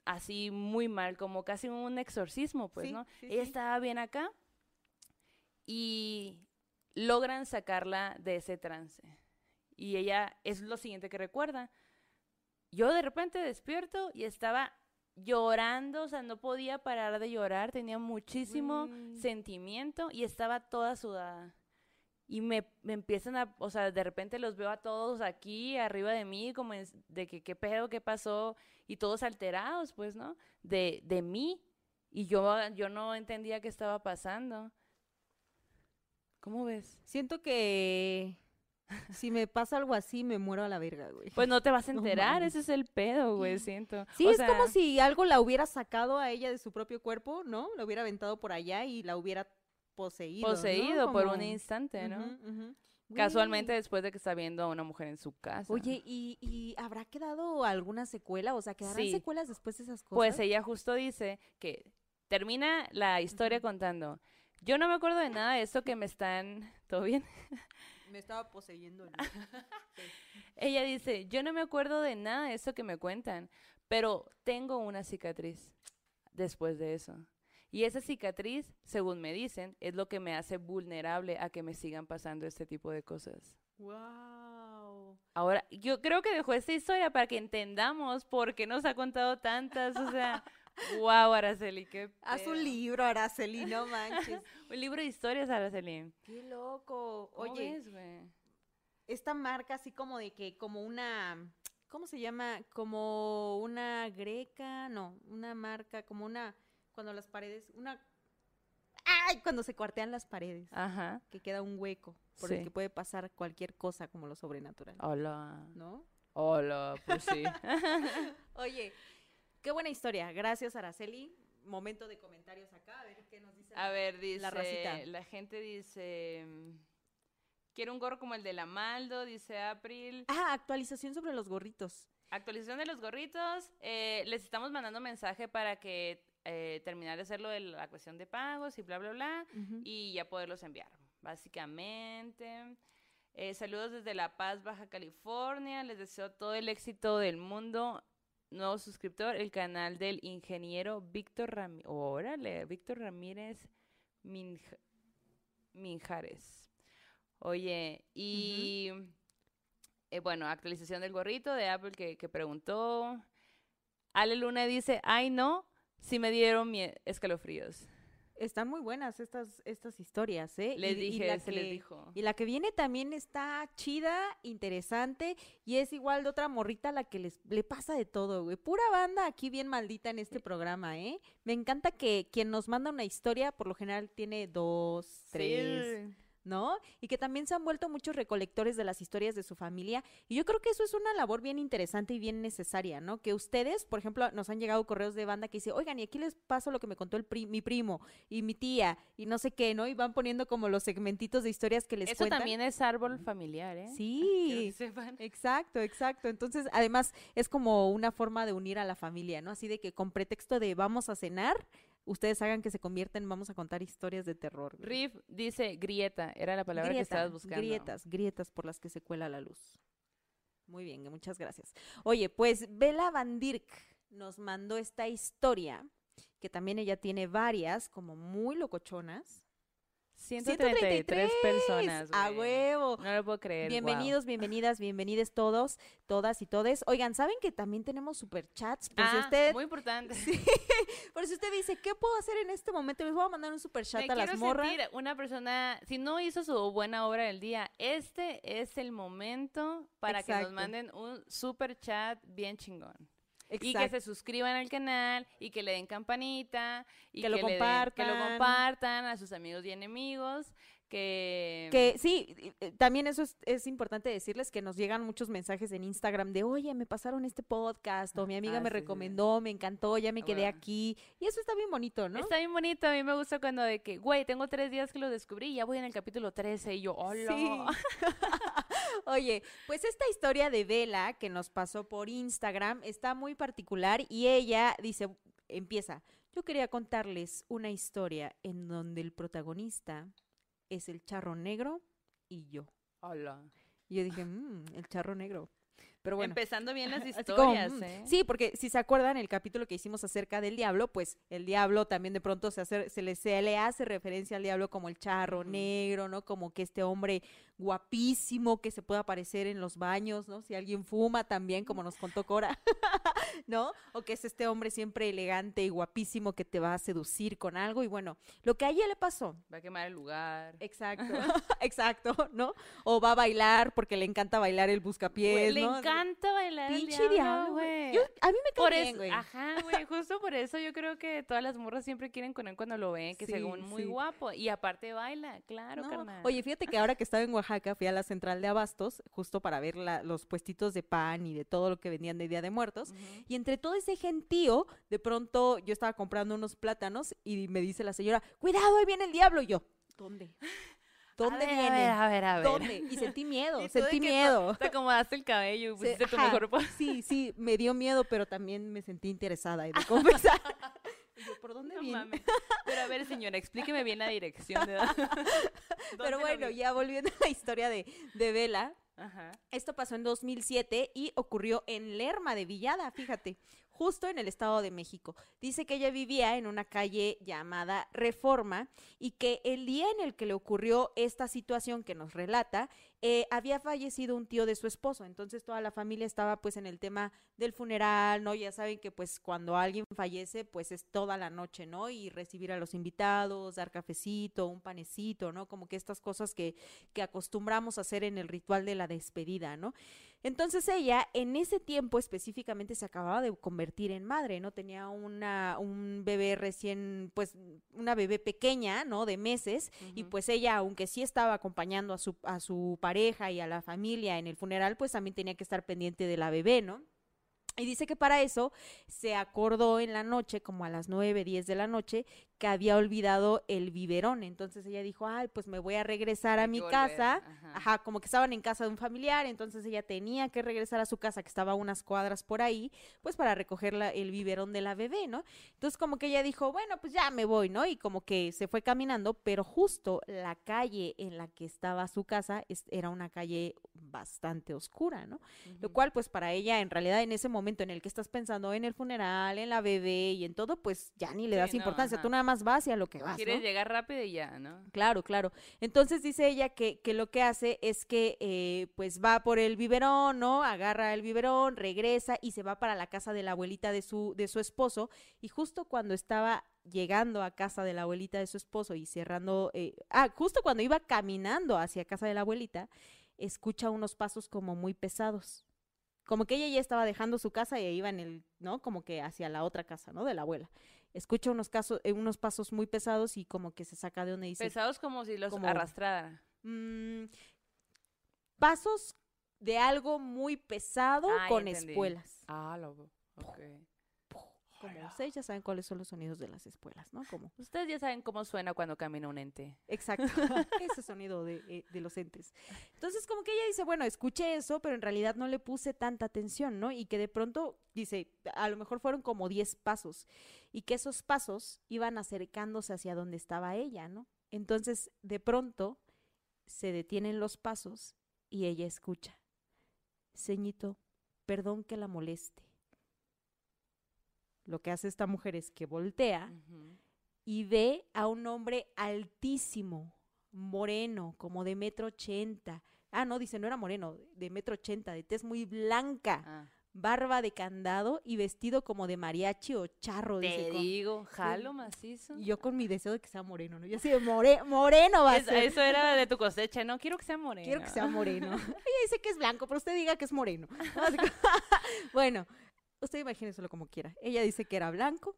así muy mal, como casi un exorcismo, pues, Sí, ¿no? sí, ella sí. estaba bien acá y logran sacarla de ese trance. Y ella es lo siguiente que recuerda. Yo de repente despierto y estaba llorando, o sea, no podía parar de llorar, tenía muchísimo Mm. sentimiento y estaba toda sudada. Y me, me empiezan a, o sea, de repente los veo a todos aquí arriba de mí, como de que qué pedo, qué pasó, y todos alterados, pues, ¿no? De, de mí. Y yo, yo no entendía qué estaba pasando. ¿Cómo ves? Siento que si me pasa algo así, me muero a la verga, güey. Pues no te vas a enterar, ese es el pedo, güey, siento. Sí, O es sea, como si algo la hubiera sacado a ella de su propio cuerpo, ¿no? La hubiera aventado por allá y la hubiera poseído. ¿no? poseído por un instante, ¿no? Casualmente después de que está viendo a una mujer en su casa. Oye, ¿y, y habrá quedado alguna secuela? O sea, ¿quedarán Sí. secuelas después de esas cosas? Pues ella justo dice que termina la historia contando. Yo no me acuerdo de nada de esto que me están. ¿Todo bien? Me estaba poseyendo. Ella dice: Yo no me acuerdo de nada de esto que me cuentan, pero tengo una cicatriz después de eso. Y esa cicatriz, según me dicen, es lo que me hace vulnerable a que me sigan pasando este tipo de cosas. wow. Ahora, yo creo que dejó esta historia para que entendamos por qué nos ha contado tantas. O sea, wow, Araceli, qué. Haz un libro, Araceli, no manches. Un libro de historias, Araceli. Qué loco. ¿Cómo Oye, ves, esta marca así como de que, como una, ¿cómo se llama? Como una greca, no, una marca, como una, cuando las paredes, una, ay, cuando se cuartean las paredes, Ajá. que queda un hueco por Sí. el que puede pasar cualquier cosa como lo sobrenatural, Hola. ¿no? Hola, pues sí. Oye, qué buena historia. Gracias, Araceli. Momento de comentarios acá, a ver qué nos dice. A ver, dice. La racita. La gente dice. Quiero un gorro como el de la Maldo, dice April. Ah, actualización sobre los gorritos. Actualización de los gorritos. eh, les estamos mandando mensaje para que eh, terminar de hacer lo de la cuestión de pagos y bla, bla, bla. Y ya poderlos enviar, básicamente. Eh, saludos desde La Paz, Baja California. Les deseo todo el éxito del mundo. Nuevo suscriptor, el canal del ingeniero Víctor Ramírez. Órale, Víctor Ramírez Minj- Minjares. Oye, y eh, bueno, actualización del gorrito de Apple que, que preguntó. Ale Luna dice, ay no, sí me dieron mi escalofríos. Están muy buenas estas, estas historias, ¿eh? Les Y- y dije, la se les que- dijo. Y la que viene también está chida, interesante, y es igual de otra morrita a la que les, le pasa de todo, güey. Pura banda aquí bien maldita en este programa, ¿eh? Me encanta que quien nos manda una historia, por lo general tiene dos, tres, Sí. ¿No? Y que también se han vuelto muchos recolectores de las historias de su familia. Y yo creo que eso es una labor bien interesante y bien necesaria, ¿no? Que ustedes, por ejemplo, nos han llegado correos de banda que dice, oigan, y aquí les paso lo que me contó el pri- mi primo y mi tía y no sé qué, ¿no? Y van poniendo como los segmentitos de historias que les Eso cuentan. también es árbol familiar, ¿eh? Sí. que sepan. Exacto, exacto. Entonces, además, es como una forma de unir a la familia, ¿no? Así de que con pretexto de vamos a cenar, ustedes hagan que se convierten, en vamos a contar historias de terror. Riff dice grieta, era la palabra que estabas buscando. Grietas, grietas por las que se cuela la luz. Muy bien, muchas gracias. Oye, pues Bella Van Dirk nos mandó esta historia, que también ella tiene varias, como muy locochonas. 133 personas. ¡A huevo! No lo puedo creer. Bienvenidos, bienvenidas, bienvenidos todos, todas y todes. Oigan, ¿saben que también tenemos superchats? Por wow. si Ah, usted, muy importante. por si usted dice, ¿qué puedo hacer en este momento? Les voy a mandar un superchat Me a las quiero morras. sentir una persona, si no hizo su buena obra del día, este es el momento para que nos manden un super chat bien chingón. Y que se suscriban al canal y que le den campanita y Que lo le den- que lo compartan a sus amigos y enemigos, que... Que sí, también eso es, es importante decirles que nos llegan muchos mensajes en Instagram de, oye, me pasaron este podcast, o mi amiga Ah, me sí, sí, sí. recomendó, me encantó, ya me Ah, quedé bueno. aquí. Y eso está bien bonito, ¿no? Está bien bonito, a mí me gusta cuando de que, güey, tengo tres días que lo descubrí y ya voy en el capítulo 13 y yo, hola. Sí. Oye, pues esta historia de Vela que nos pasó por Instagram está muy particular y ella dice, empieza, yo quería contarles una historia en donde el protagonista es el charro negro y yo. Hola. Y yo dije, "Mm, el charro negro. Pero bueno. Empezando bien las como, historias, mm, ¿eh? Sí, porque si se acuerdan el capítulo que hicimos acerca del diablo, pues el diablo también de pronto se, hace, se, le, se le hace referencia al diablo como el charro negro, ¿no? Como que este hombre guapísimo que se puede aparecer en los baños, ¿no? Si alguien fuma también, como nos contó Cora, ¿no? O que es este hombre siempre elegante y guapísimo que te va a seducir con algo. Y bueno, lo que a ella le pasó Va a quemar el lugar. Exacto, exacto, ¿no? O va a bailar porque le encanta bailar el buscapiés, Güey, le ¿no? encanta bailar el Pinche diablo, güey. Yo- a mí me cae Por bien, güey. ajá, güey, justo por eso yo creo que todas las morras siempre quieren con él cuando lo ven, que Sí, según muy sí. guapo. Y aparte baila, claro, No, carnal. Oye, fíjate que ahora que estaba en Oaxaca, fui a la central de Abastos, justo para ver la- los puestitos de pan y de todo lo que vendían de Día de Muertos. Y entre todo ese gentío, de pronto yo estaba comprando unos plátanos y me dice la señora, cuidado, ahí viene el diablo. Y yo, ¿dónde? ¿Dónde a ver, viene? A ver, a ver, a ver. ¿Dónde? Y sentí miedo, Y sentí miedo. Te acomodaste el cabello y Se- pusiste tu ajá, mejor. Sí, sí, me dio miedo, pero también me sentí interesada y de confesar. Y yo, ¿por dónde No viene? mames. Pero a ver, señora, explíqueme bien la dirección. De... ¿Dónde Pero bueno, ya volviendo a la historia de, de Vela, Ajá. Esto pasó en 2007 y ocurrió en Lerma de Villada, fíjate, justo en el Estado de México. Dice que ella vivía en una calle llamada Reforma y que el día en el que le ocurrió esta situación que nos relata, eh, había fallecido un tío de su esposo. Entonces toda la familia estaba pues en el tema del funeral, ¿no? Ya saben que pues cuando alguien fallece pues es toda la noche, ¿no? Y recibir a los invitados, dar cafecito, un panecito, ¿no? Como que estas cosas que, que acostumbramos a hacer en el ritual de la despedida, ¿no? Entonces ella en ese tiempo específicamente se acababa de convertir en madre, ¿no? Tenía una, un bebé recién, pues una bebé pequeña, ¿no? De meses y pues ella, aunque sí estaba acompañando a su, a su pareja y a la familia en el funeral, pues también tenía que estar pendiente de la bebé, ¿no? Y dice que para eso se acordó en la noche, como a las 9, 10 de la noche, que había olvidado el biberón. Entonces ella dijo, ay, pues me voy a regresar a mi volver, casa. ajá. Ajá, como que estaban en casa de un familiar, entonces ella tenía que regresar a su casa, que estaba a unas cuadras por ahí, pues para recoger la- el biberón de la bebé, ¿no? Entonces como que ella dijo, bueno, pues ya me voy, ¿no? Y como que se fue caminando, pero justo la calle en la que estaba su casa es- era una calle bastante oscura, ¿no? Lo cual, pues para ella, en realidad, en ese momento en el que estás pensando en el funeral, en la bebé y en todo, pues ya ni le das no, importancia. ajá. Tú nada más va hacia lo que vas, Quieres ¿no? llegar rápido y ya, ¿no? Claro, claro. Entonces dice ella que, que lo que hace es que eh, pues va por el biberón, ¿no? Agarra el biberón, regresa y se va para la casa de la abuelita de su, de su esposo. Y justo cuando estaba llegando a casa de la abuelita de su esposo y cerrando, eh, ah, justo cuando iba caminando hacia casa de la abuelita, escucha unos pasos como muy pesados. Como que ella ya estaba dejando su casa y iba en el, ¿no? Como que hacia la otra casa, ¿no? De la abuela. Escucha unos, casos, eh, unos pasos muy pesados y como que se saca de donde dice, Pesados como si los como- arrastrara. Mm, pasos de algo muy pesado Ah, con espuelas. Ah. Ok. Como ustedes ya saben cuáles son los sonidos de las espuelas, ¿no? Como, Ustedes ya saben cómo suena cuando camina un ente. exacto, ese sonido de, eh, de los entes. Entonces, como que ella dice, bueno, escuché eso, pero en realidad no le puse tanta atención, ¿no? Y que de pronto, dice, a lo mejor fueron como 10 pasos, y que esos pasos iban acercándose hacia donde estaba ella, ¿no? Entonces, de pronto, se detienen los pasos y ella escucha. Ceñito, perdón que la moleste. Lo que hace esta mujer es que voltea Ujú. y ve a un hombre altísimo, moreno, como de metro ochenta. Ah, no, dice, no era moreno, de metro ochenta, de tez muy blanca, Ah. barba de candado y vestido como de mariachi o charro. dice, Te con- digo, jalo macizo. Y yo con mi deseo de que sea moreno, ¿no? Yo así de more- moreno va a Es- ser. eso era de tu cosecha, no quiero que sea moreno. Quiero que sea moreno. Ella dice que es blanco, pero usted diga que es moreno. Bueno, usted imagínenselo como quiera. Ella dice que era blanco,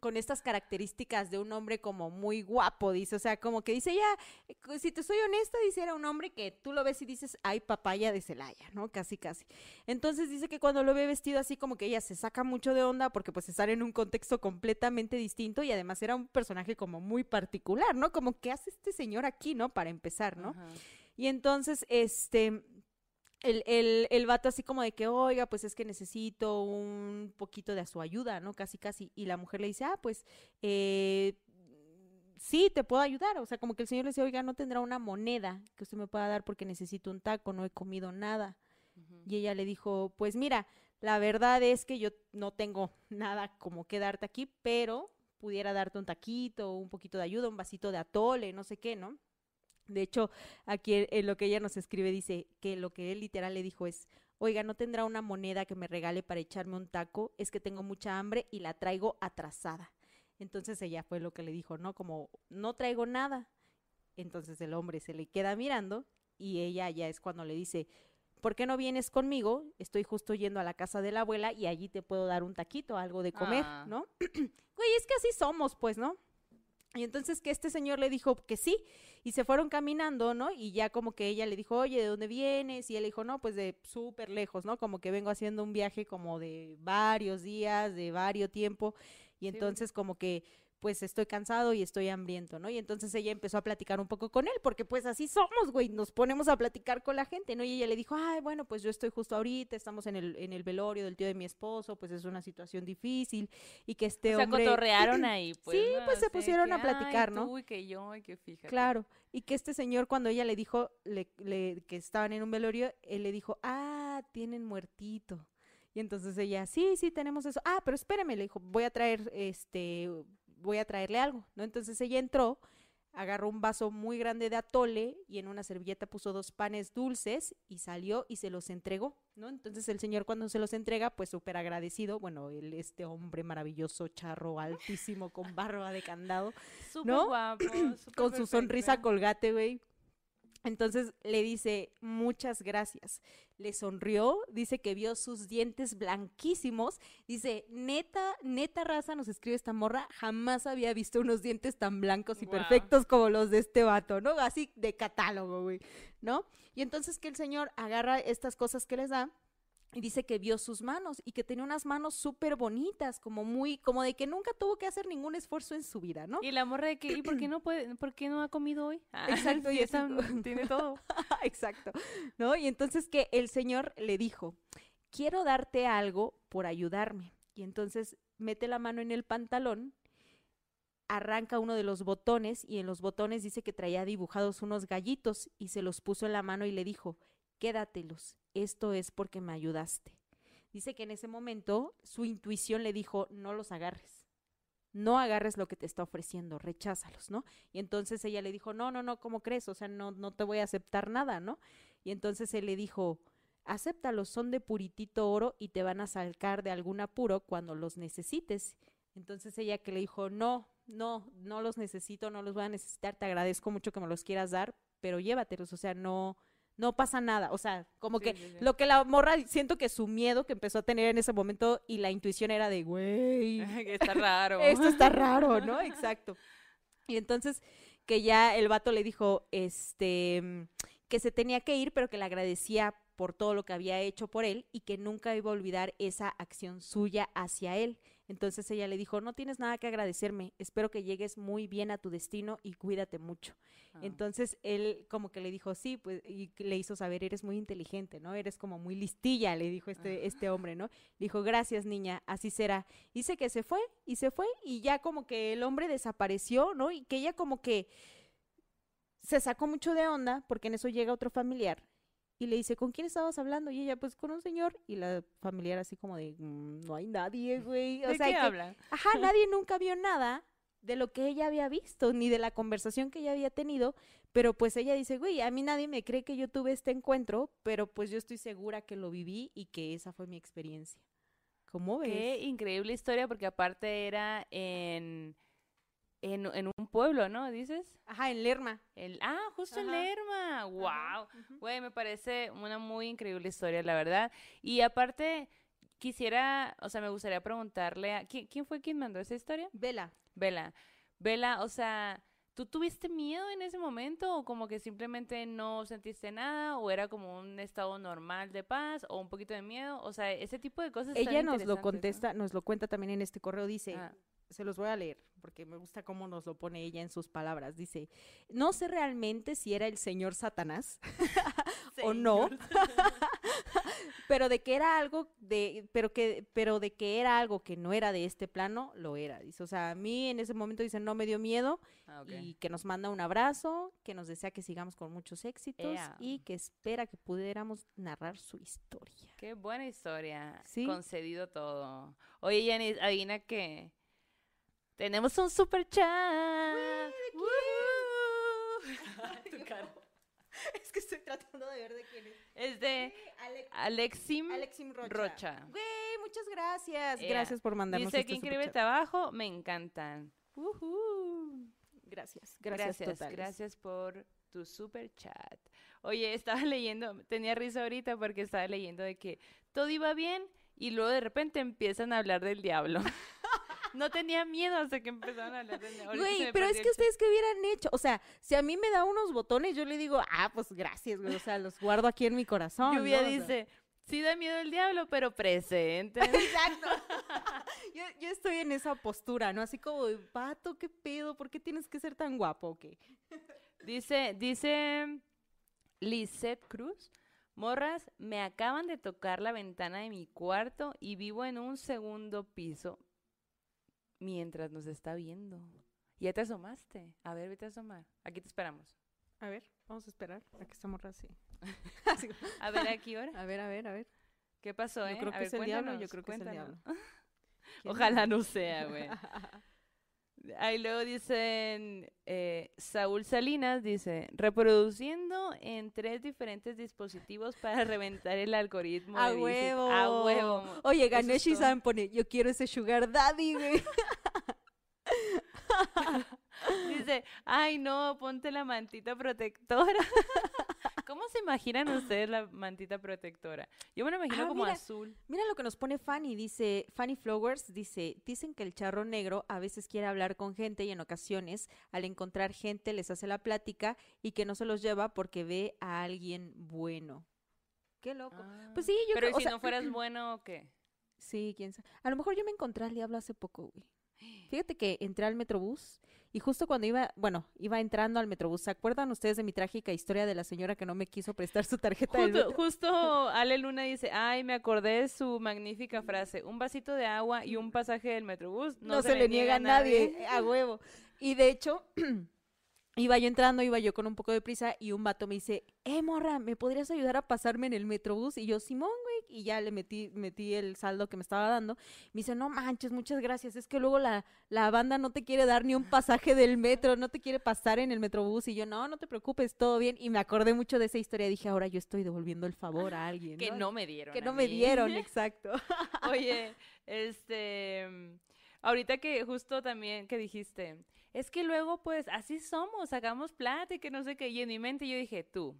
con estas características de un hombre como muy guapo, dice. O sea, como que dice ella, eh, si te soy honesta, dice, era un hombre que tú lo ves y dices, ay, papaya de Celaya, ¿no? Casi, casi. Entonces dice que cuando lo ve vestido así, como que ella se saca mucho de onda porque pues estar en un contexto completamente distinto y además era un personaje como muy particular, ¿no? Como, ¿qué hace este señor aquí, no? Para empezar, ¿no? Ajá. Y entonces, este, el, el, el vato así como de que, oiga, pues es que necesito un poquito de su ayuda, ¿no? Casi, casi. Y la mujer le dice, ah, pues, eh, sí, te puedo ayudar. O sea, como que el señor le dice, oiga, no tendrá una moneda que usted me pueda dar porque necesito un taco, no he comido nada. Y ella le dijo, pues mira, la verdad es que yo no tengo nada como que darte aquí, pero pudiera darte un taquito, un poquito de ayuda, un vasito de atole, no sé qué, ¿no? De hecho, aquí en- lo que ella nos escribe dice que lo que él literal le dijo es, oiga, ¿no tendrá una moneda que me regale para echarme un taco? Es que tengo mucha hambre y la traigo atrasada. Entonces ella fue lo que le dijo, ¿no? Como, no traigo nada. Entonces el hombre se le queda mirando y ella ya es cuando le dice, ¿por qué no vienes conmigo? Estoy justo yendo a la casa de la abuela y allí te puedo dar un taquito, algo de comer, Ah. ¿no? Güey, es que así somos, pues, ¿no? Y entonces que este señor le dijo que sí, y se fueron caminando, ¿no? Y ya como que ella le dijo, oye, ¿de dónde vienes? Y él dijo, no, pues de súper lejos, ¿no? Como que vengo haciendo un viaje como de varios días, de varios tiempo, y Sí, entonces como que pues estoy cansado y estoy hambriento, ¿no? Y entonces ella empezó a platicar un poco con él, porque pues así somos, güey, nos ponemos a platicar con la gente, ¿no? Y ella le dijo, ay, bueno, pues yo estoy justo ahorita, estamos en el, en el velorio del tío de mi esposo, pues es una situación difícil, y que este o sea, hombre... cotorrearon ahí, pues. Sí, ¿no? pues, se pusieron que, a platicar, "Ay, ¿no? tú y que yo y que fíjate. Claro, y que este señor cuando ella le dijo le- le- que estaban en un velorio, él le dijo, ah, tienen muertito. Y entonces ella, sí, sí, tenemos eso. Ah, pero espéreme, le dijo, voy a traer, este, voy a traerle algo, ¿no? Entonces ella entró, agarró un vaso muy grande de atole y en una servilleta puso dos panes dulces y salió y se los entregó, ¿no? Entonces el señor cuando se los entrega, pues súper agradecido, bueno, él, este hombre maravilloso, charro, altísimo, con barba de candado, Súper ¿No? guapo. con su sonrisa colgate, güey. Entonces le dice, muchas gracias. Le sonrió, dice que vio sus dientes blanquísimos. Dice, neta, neta raza, nos escribe esta morra, jamás había visto unos dientes tan blancos y perfectos como los de este vato, ¿no? Así de catálogo, güey, ¿no? Y entonces que el señor agarra estas cosas que les da y dice que vio sus manos y que tenía unas manos súper bonitas, como muy, como de que nunca tuvo que hacer ningún esfuerzo en su vida, ¿no? Y la morra de que, ¿y por qué no puede, por qué no ha comido hoy? Ah, Exacto, y esa tiene todo. Exacto, ¿no? Y entonces que el señor le dijo, quiero darte algo por ayudarme. Y entonces mete la mano en el pantalón, arranca uno de los botones y en los botones dice que traía dibujados unos gallitos y se los puso en la mano y le dijo, quédatelos, esto es porque me ayudaste. Dice que en ese momento su intuición le dijo, no los agarres. no agarres lo que te está ofreciendo, recházalos, ¿no? Y entonces ella le dijo, no, no, no, ¿cómo crees? O sea, no, no te voy a aceptar nada, ¿no? Y entonces él le dijo, acéptalos, son de puritito oro y te van a sacar de algún apuro cuando los necesites. Entonces ella que le dijo, no, no, no los necesito, no los voy a necesitar, te agradezco mucho que me los quieras dar, pero llévatelos, o sea, no, no pasa nada. O sea, como Sí, que sí, sí. lo que la morra, siento que su miedo que empezó a tener en ese momento y la intuición era de, güey, está raro. esto está raro, ¿no? Exacto. Y entonces que ya el vato le dijo, este, que se tenía que ir, pero que le agradecía por todo lo que había hecho por él y que nunca iba a olvidar esa acción suya hacia él. Entonces ella le dijo, no tienes nada que agradecerme, espero que llegues muy bien a tu destino y cuídate mucho. Ah. Entonces él como que le dijo, sí, pues, y le hizo saber, eres muy inteligente, ¿no? Eres como muy listilla, le dijo este, este hombre, ¿no? Le dijo, gracias niña, así será. Dice que se fue y se fue y ya como que el hombre desapareció, ¿no? Y que ella como que se sacó mucho de onda porque en eso llega otro familiar y le dice, ¿con quién estabas hablando? Y ella, pues con un señor. Y la familiar así como de, "Mm, no hay nadie, güey. O ¿De sea, qué que- hablan? Ajá, nadie nunca vio nada de lo que ella había visto, ni de la conversación que ella había tenido, pero pues ella dice, güey, a mí nadie me cree que yo tuve este encuentro, pero pues yo estoy segura que lo viví y que esa fue mi experiencia. ¿Cómo ves? Qué increíble historia, porque aparte era en, en, en un pueblo, ¿no? ¿Dices? Ajá, en Lerma. El, ah, justo en. Lerma. Wow. Güey, me parece una muy increíble historia, la verdad. Y aparte, quisiera, o sea, me gustaría preguntarle a... ¿Quién, quién fue quien mandó esa historia? Vela. Vela. Vela, o sea, ¿tú tuviste miedo en ese momento o como que simplemente no sentiste nada o era como un estado normal de paz o un poquito de miedo? O sea, ese tipo de cosas. Ella nos lo contesta, nos lo cuenta también en este correo, dice, Ah. se los voy a leer, porque me gusta cómo nos lo pone ella en sus palabras. Dice, no sé realmente si era el señor Satanás o no, pero de que era algo de, pero que, pero de que era algo que no era de este plano, lo era. Dice, o sea, a mí en ese momento dice, no me dio miedo Ah, y que nos manda un abrazo, que nos desea que sigamos con muchos éxitos Ea. y que espera que pudiéramos narrar su historia. Qué buena historia. Sí. Concedido todo. Oye, Yanis, adivina qué. Tenemos un super chat. Tu cara. Es que estoy tratando de ver de quién es. Es de Alexim, Alexim Rocha. Rocha. Güey, muchas gracias. Ea. Gracias por mandarnos Dice este que increíble trabajo, me encantan. Ujú. Gracias, gracias, Gracias, totales. gracias por tu super chat. Oye, estaba leyendo, tenía risa ahorita porque estaba leyendo de que todo iba bien y luego de repente empiezan a hablar del diablo. No tenía miedo hasta que empezaron a hablar se Güey, pero es que ustedes qué hubieran hecho. O sea, si a mí me da unos botones, yo le digo, ah, pues gracias, güey. O sea, los guardo aquí en mi corazón. Lluvia ¿no? Dice, sí da miedo el diablo, pero presente. Exacto. yo, yo estoy en esa postura, ¿no? Así como, de, pato, ¿qué pedo? ¿Por qué tienes que ser tan guapo? qué? Dice, dice Lisette Cruz, morras, me acaban de tocar la ventana de mi cuarto y vivo en un segundo piso mientras nos está viendo. ¿Ya te asomaste? A ver, vete a asomar. Aquí te esperamos. A ver, vamos a esperar a que estamos así. A ver, aquí ahora. A ver, a ver, a ver. ¿Qué pasó, eh? Yo creo A ver, es el diablo, yo creo que es el diablo. ¿Quién Ojalá no sea, güey. Ahí luego dicen, eh, Saúl Salinas dice, reproduciendo en tres diferentes dispositivos para reventar el algoritmo. A de visita". huevo. A huevo. Oye, Ganesh y. Sam pone, yo quiero ese sugar daddy, güey. Dice, ay no, ponte la mantita protectora. ¿Cómo se imaginan ustedes la mantita protectora? Yo me la imagino Ah, como mira. azul. Mira lo que nos pone Fanny, dice, Fanny Flowers, dice, dicen que el charro negro a veces quiere hablar con gente y en ocasiones al encontrar gente les hace la plática y que no se los lleva porque ve a alguien bueno. Qué loco. Pues sí, yo Pero creo, ¿y o si sea, no fueras bueno o qué? Sí, quién sabe. A lo mejor yo me encontré al diablo hace poco, güey. Fíjate que entré al Metrobús y justo cuando iba, bueno, iba entrando al Metrobús, ¿se acuerdan ustedes de mi trágica historia de la señora que no me quiso prestar su tarjeta del Justo, metro? justo Ale Luna dice, ay, me acordé de su magnífica frase, un vasito de agua y un pasaje del Metrobús No, se, le niega a nadie, a huevo. Y de hecho, iba yo entrando, iba yo con un poco de prisa y un vato me dice, eh, morra, ¿me podrías ayudar a pasarme en el Metrobús? Y yo, Simón, y ya le metí, metí el saldo que me estaba dando. Me dice, no manches, muchas gracias. Es que luego la, la banda no te quiere dar ni un pasaje del metro, no te quiere pasar en el metrobús. Y yo, no, no te preocupes, todo bien. Y me acordé mucho de esa historia. Dije, ahora yo estoy devolviendo el favor a alguien. Que no me dieron. Que no me dieron, exacto. Oye, este, mm, ahorita que justo también que dijiste, es que luego pues así somos, hagamos plata y que no sé qué, y en mi mente yo dije, tú,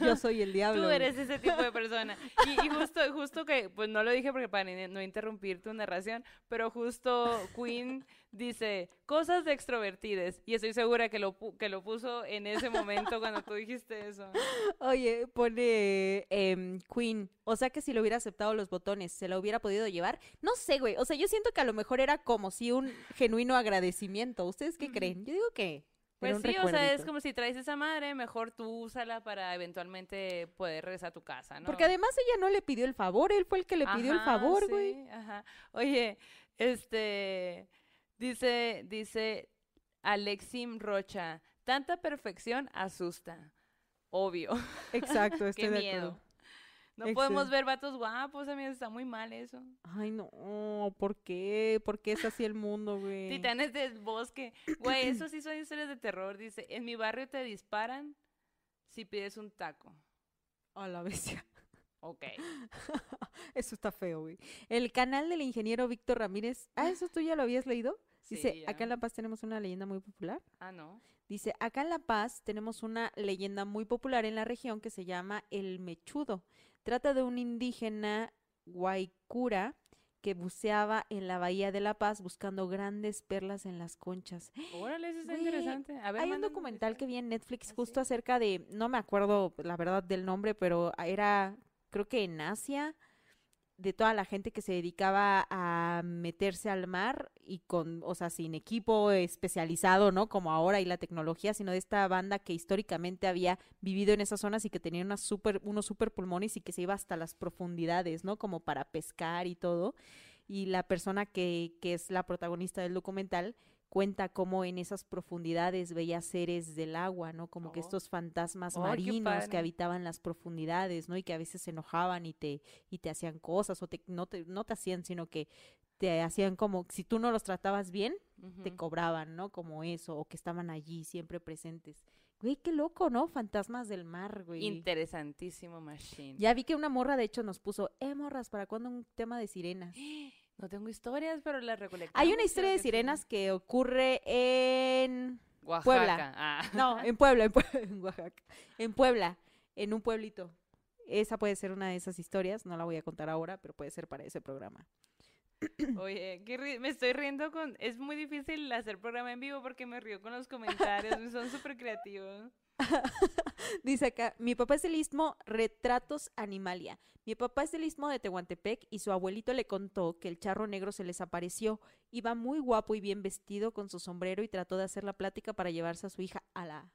Yo soy el diablo. tú eres ese tipo de persona. Y, y justo, justo que, pues no lo dije porque para no interrumpir tu narración, pero justo Queen dice, cosas de extrovertides, y estoy segura que lo, que lo puso en ese momento cuando tú dijiste eso. Oye, pone em, Queen. O sea que si le hubiera aceptado los botones, ¿se la hubiera podido llevar? No sé, güey. O sea, yo siento que a lo mejor era como si un genuino agradecimiento. ¿Ustedes qué creen? Yo digo que. Pues sí, o sea, es como si traes esa madre, mejor tú úsala para eventualmente poder regresar a tu casa, ¿no? Porque además ella no le pidió el favor, él fue el que le pidió el favor, sí, güey. ajá. Oye, este, dice, dice Alexim Rocha, tanta perfección asusta. Obvio. Exacto, estoy Qué de miedo. acuerdo. No podemos ver vatos guapos, a mí está muy mal eso. Ay, no, ¿por qué? ¿Por qué es así el mundo, güey? Titanes del bosque. Güey, eso sí son historias de terror. Dice, en mi barrio te disparan si pides un taco. A la bestia. Ok. Eso está feo, güey. El canal del ingeniero Víctor Ramírez. Ah, ¿eso tú ya lo habías leído? Dice, Sí, acá en La Paz tenemos una leyenda muy popular. Ah, no. Dice, acá en La Paz tenemos una leyenda muy popular en la región que se llama El Mechudo. Trata de un indígena guaycura que buceaba en la bahía de La Paz buscando grandes perlas en las conchas. Órale, eso está interesante. A ver, Hay un documental que vi en Netflix ¿Ah, justo acerca de, no me acuerdo la verdad del nombre, pero era, creo que en Asia, de toda la gente que se dedicaba a meterse al mar y con, o sea, sin equipo especializado, ¿no? Como ahora y la tecnología, sino de esta banda que históricamente había vivido en esas zonas y que tenía unas super, unos super pulmones y que se iba hasta las profundidades, ¿no? Como para pescar y todo. Y la persona que, que es la protagonista del documental cuenta cómo en esas profundidades veía seres del agua, ¿no? Como que Oh. estos fantasmas Oh, marinos que habitaban las profundidades, ¿no? Y que a veces se enojaban y te, y te hacían cosas, o te, no, te, no te hacían, sino que te hacían como, si tú no los tratabas bien, te cobraban, ¿no? Como eso, o que estaban allí siempre presentes. Güey, qué loco, ¿no? Fantasmas del mar, güey. Interesantísimo, Machine. Ya vi que una morra, de hecho, nos puso, eh, morras, ¿para cuándo un tema de sirenas? No tengo historias, pero las recolectamos. Hay una historia de que sirenas que ocurre en... Oaxaca. Puebla. Ah. No, en Puebla, en, Pue- en Oaxaca. En Puebla, en un pueblito. Esa puede ser una de esas historias, no la voy a contar ahora, pero puede ser para ese programa. Oye, qué ri- me estoy riendo con... Es muy difícil hacer programa en vivo porque me río con los comentarios. son súper creativos. Dice acá, mi papá es del istmo Retratos Animalia. Mi papá es del istmo de Tehuantepec y su abuelito le contó que el charro negro se les apareció. Iba muy guapo y bien vestido con su sombrero y trató de hacer la plática para llevarse a su hija a la...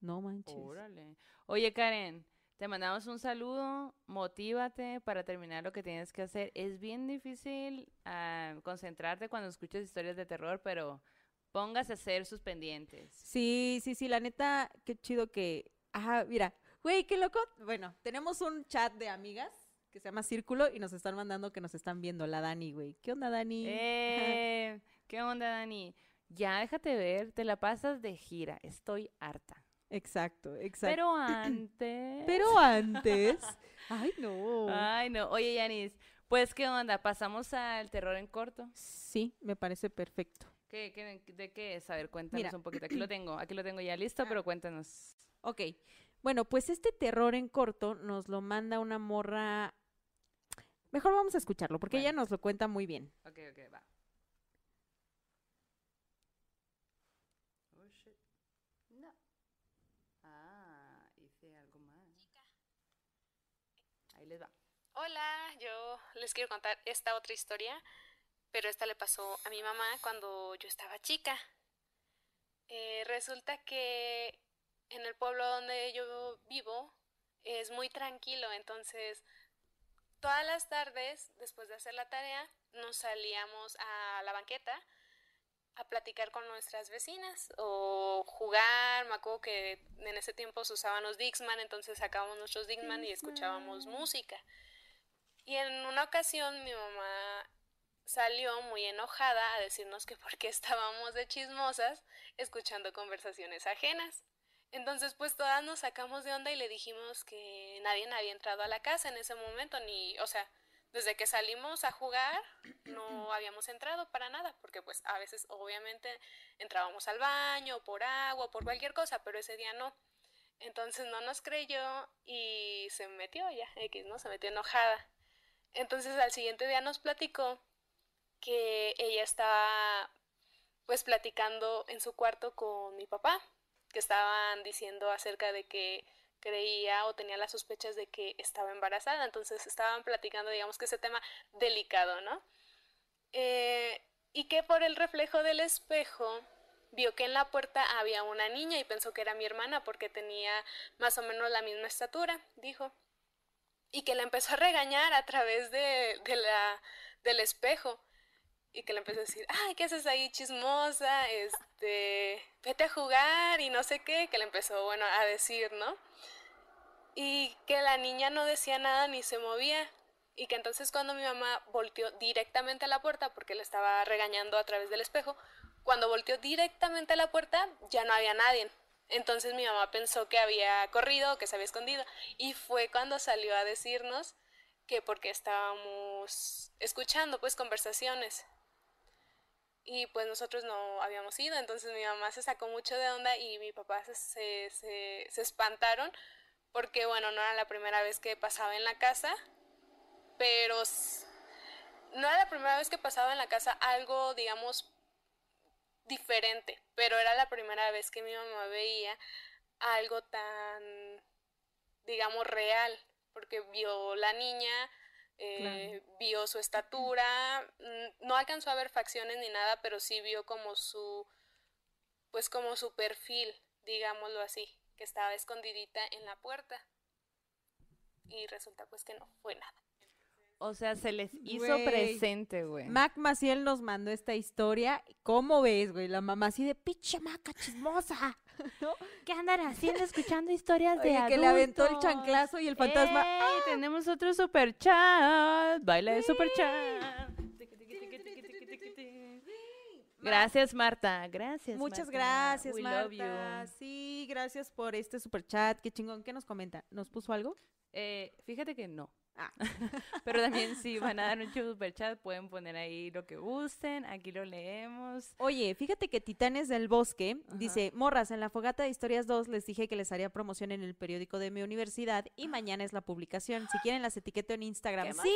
No manches. Órale. Oye, Karen, te mandamos un saludo. Motívate para terminar lo que tienes que hacer. Es bien difícil ah, concentrarte cuando escuchas historias de terror, pero póngase a hacer sus pendientes. Sí, sí, sí, la neta, qué chido que... Ajá, mira, güey, qué loco. Bueno, tenemos un chat de amigas que se llama Círculo y nos están mandando que nos están viendo, la Dani, güey. ¿Qué onda, Dani? Eh, ¿Qué onda, Dani? Ya déjate ver, te la pasas de gira. Estoy harta. Exacto, exacto. Pero antes. Pero antes... Ay, no. Ay, no. Oye, Yanis, pues, ¿qué onda? Pasamos al terror en corto. Sí, me parece perfecto. ¿Qué, qué- de qué es? A ver, cuéntanos Mira. un poquito. Aquí lo tengo, aquí lo tengo ya listo, pero cuéntanos. Ok, bueno, pues este terror en corto nos lo manda una morra... Mejor vamos a escucharlo, porque ella nos lo cuenta muy bien. Ok, ok, va. Oh, shit. No. Ah, hice algo más. Ahí les va. Hola, yo les quiero contar esta otra historia, pero esta le pasó a mi mamá cuando yo estaba chica. Eh, resulta que en el pueblo donde yo vivo es muy tranquilo, entonces todas las tardes, después de hacer la tarea, nos salíamos a la banqueta a platicar con nuestras vecinas o jugar. Me acuerdo que en ese tiempo se usaban los Dixman, entonces sacábamos nuestros Dixman y escuchábamos música. Y en una ocasión mi mamá salió muy enojada a decirnos que porque estábamos de chismosas escuchando conversaciones ajenas. Entonces pues todas nos sacamos de onda y le dijimos que nadie había entrado a la casa en ese momento, ni, o sea, desde que salimos a jugar no habíamos entrado para nada, porque pues a veces obviamente entrábamos al baño por agua, por cualquier cosa, pero ese día no. Entonces no nos creyó y se metió ya, X, ¿no? Se metió enojada. Entonces al siguiente día nos platicó que ella estaba pues platicando en su cuarto con mi papá, que estaban diciendo acerca de que creía o tenía las sospechas de que estaba embarazada, entonces estaban platicando digamos que ese tema delicado, ¿no? Eh, y que por el reflejo del espejo vio que en la puerta había una niña y pensó que era mi hermana porque tenía más o menos la misma estatura, dijo. Y que la empezó a regañar a través de, de la, del espejo y que le empezó a decir, ay, ¿qué haces ahí chismosa? Este, vete a jugar y no sé qué, que le empezó, bueno, a decir, ¿no? Y que la niña no decía nada ni se movía. Y que entonces cuando mi mamá volteó directamente a la puerta, porque le estaba regañando a través del espejo, cuando volteó directamente a la puerta ya no había nadie. Entonces mi mamá pensó que había corrido que se había escondido. Y fue cuando salió a decirnos que porque estábamos escuchando pues conversaciones y pues nosotros no habíamos ido, entonces mi mamá se sacó mucho de onda y mi papá se, se, se, espantaron porque bueno, no era la primera vez que pasaba en la casa, pero no era la primera vez que pasaba en la casa algo, digamos, diferente, pero era la primera vez que mi mamá veía algo tan, digamos, real, porque vio la niña, eh, vio su estatura, mm, no alcanzó a ver facciones ni nada, pero sí vio como su, pues como su perfil, digámoslo así, que estaba escondidita en la puerta. Y resulta pues que no fue nada. O sea, se les hizo presente, güey. Mac Maciel nos mandó esta historia. ¿Cómo ves, güey? La mamá así de pinche maca chismosa. ¿Qué andan haciendo escuchando historias de adultos? que le aventó el chanclazo y el fantasma. ¡Ey! Tenemos otro super chat. Baila de super chat. Gracias, Marta. Gracias. Muchas gracias, Marta. Sí, gracias por este super chat. Qué chingón. ¿Qué nos comenta? ¿Nos puso algo? Eh, fíjate que no. Ah. Pero también si van a dar un super chat, pueden poner ahí lo que gusten, aquí lo leemos. Oye, fíjate que Titanes del Bosque dice, morras, en la fogata de historias 2 les dije que les haría promoción en el periódico de mi universidad y mañana es la publicación. Si quieren las etiqueto en Instagram. Sí,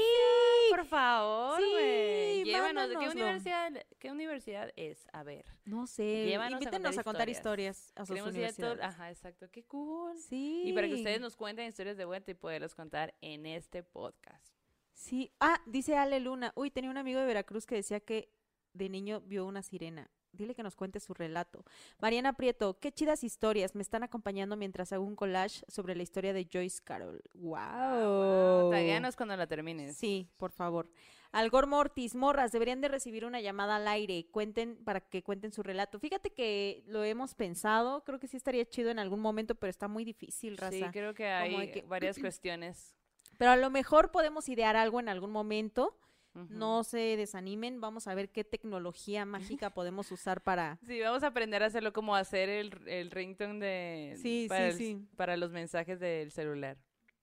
por favor, sí, Llévanos, ¿qué universidad, ¿qué universidad es? A ver. No sé, invítenos a contar, historias a sus universidades. Ajá, exacto, qué cool. Sí. Y para que ustedes nos cuenten historias de vuelta y poderlos contar en este podcast. Sí. Ah, dice Ale Luna. Uy, tenía un amigo de Veracruz que decía que de niño vio una sirena. Dile que nos cuente su relato. Mariana Prieto, qué chidas historias. Me están acompañando mientras hago un collage sobre la historia de Joyce Carol. ¡Wow! wow. cuando la termines. Sí, por favor. Algor Mortis, morras, deberían de recibir una llamada al aire. Cuenten, para que cuenten su relato. Fíjate que lo hemos pensado. Creo que sí estaría chido en algún momento, pero está muy difícil, raza. Sí, creo que hay varias cuestiones pero a lo mejor podemos idear algo en algún momento. No se desanimen, vamos a ver qué tecnología mágica podemos usar para... Sí, vamos a aprender a hacerlo como hacer el, el ringtone de... Sí, para sí, sí. Para los mensajes del celular.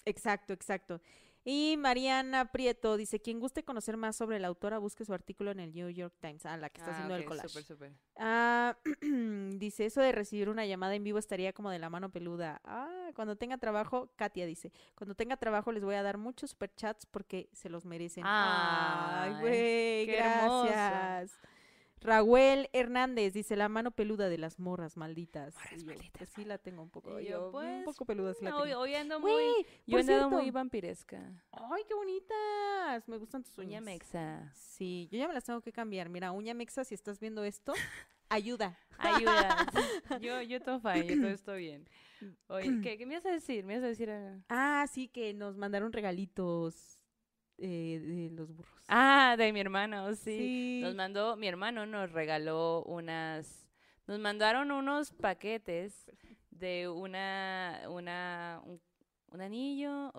Exacto, exacto. Y Mariana Prieto dice, quien guste conocer más sobre la autora, busque su artículo en el New York Times. Ah, la que está ah, haciendo el collage. Super, super. Ah, dice, eso de recibir una llamada en vivo estaría como de la mano peluda. Ah, cuando tenga trabajo, Katia dice, cuando tenga trabajo les voy a dar muchos superchats porque se los merecen. Ay, güey, gracias. Raúl Hernández dice la mano peluda de las morras malditas. Pues sí la tengo un poco. Yo, un pues, poco peluda sí la tengo. Hoy, ando muy, yo ando muy vampiresca. Ay, qué bonitas. Me gustan tus uñas. Uña mexa. Sí, yo ya me las tengo que cambiar. Mira, uña mexa, si estás viendo esto, ayuda. Ayuda. yo, yo todo fine, yo todo estoy bien. Oye, ¿qué, ¿qué, me ibas a decir? ¿Me ibas a decir? Ah, sí, que nos mandaron regalitos eh, de los burros. Ah, de mi hermano, sí. Nos mandó, mi hermano nos regaló unas, nos mandaron unos paquetes de una, una, un, anillo,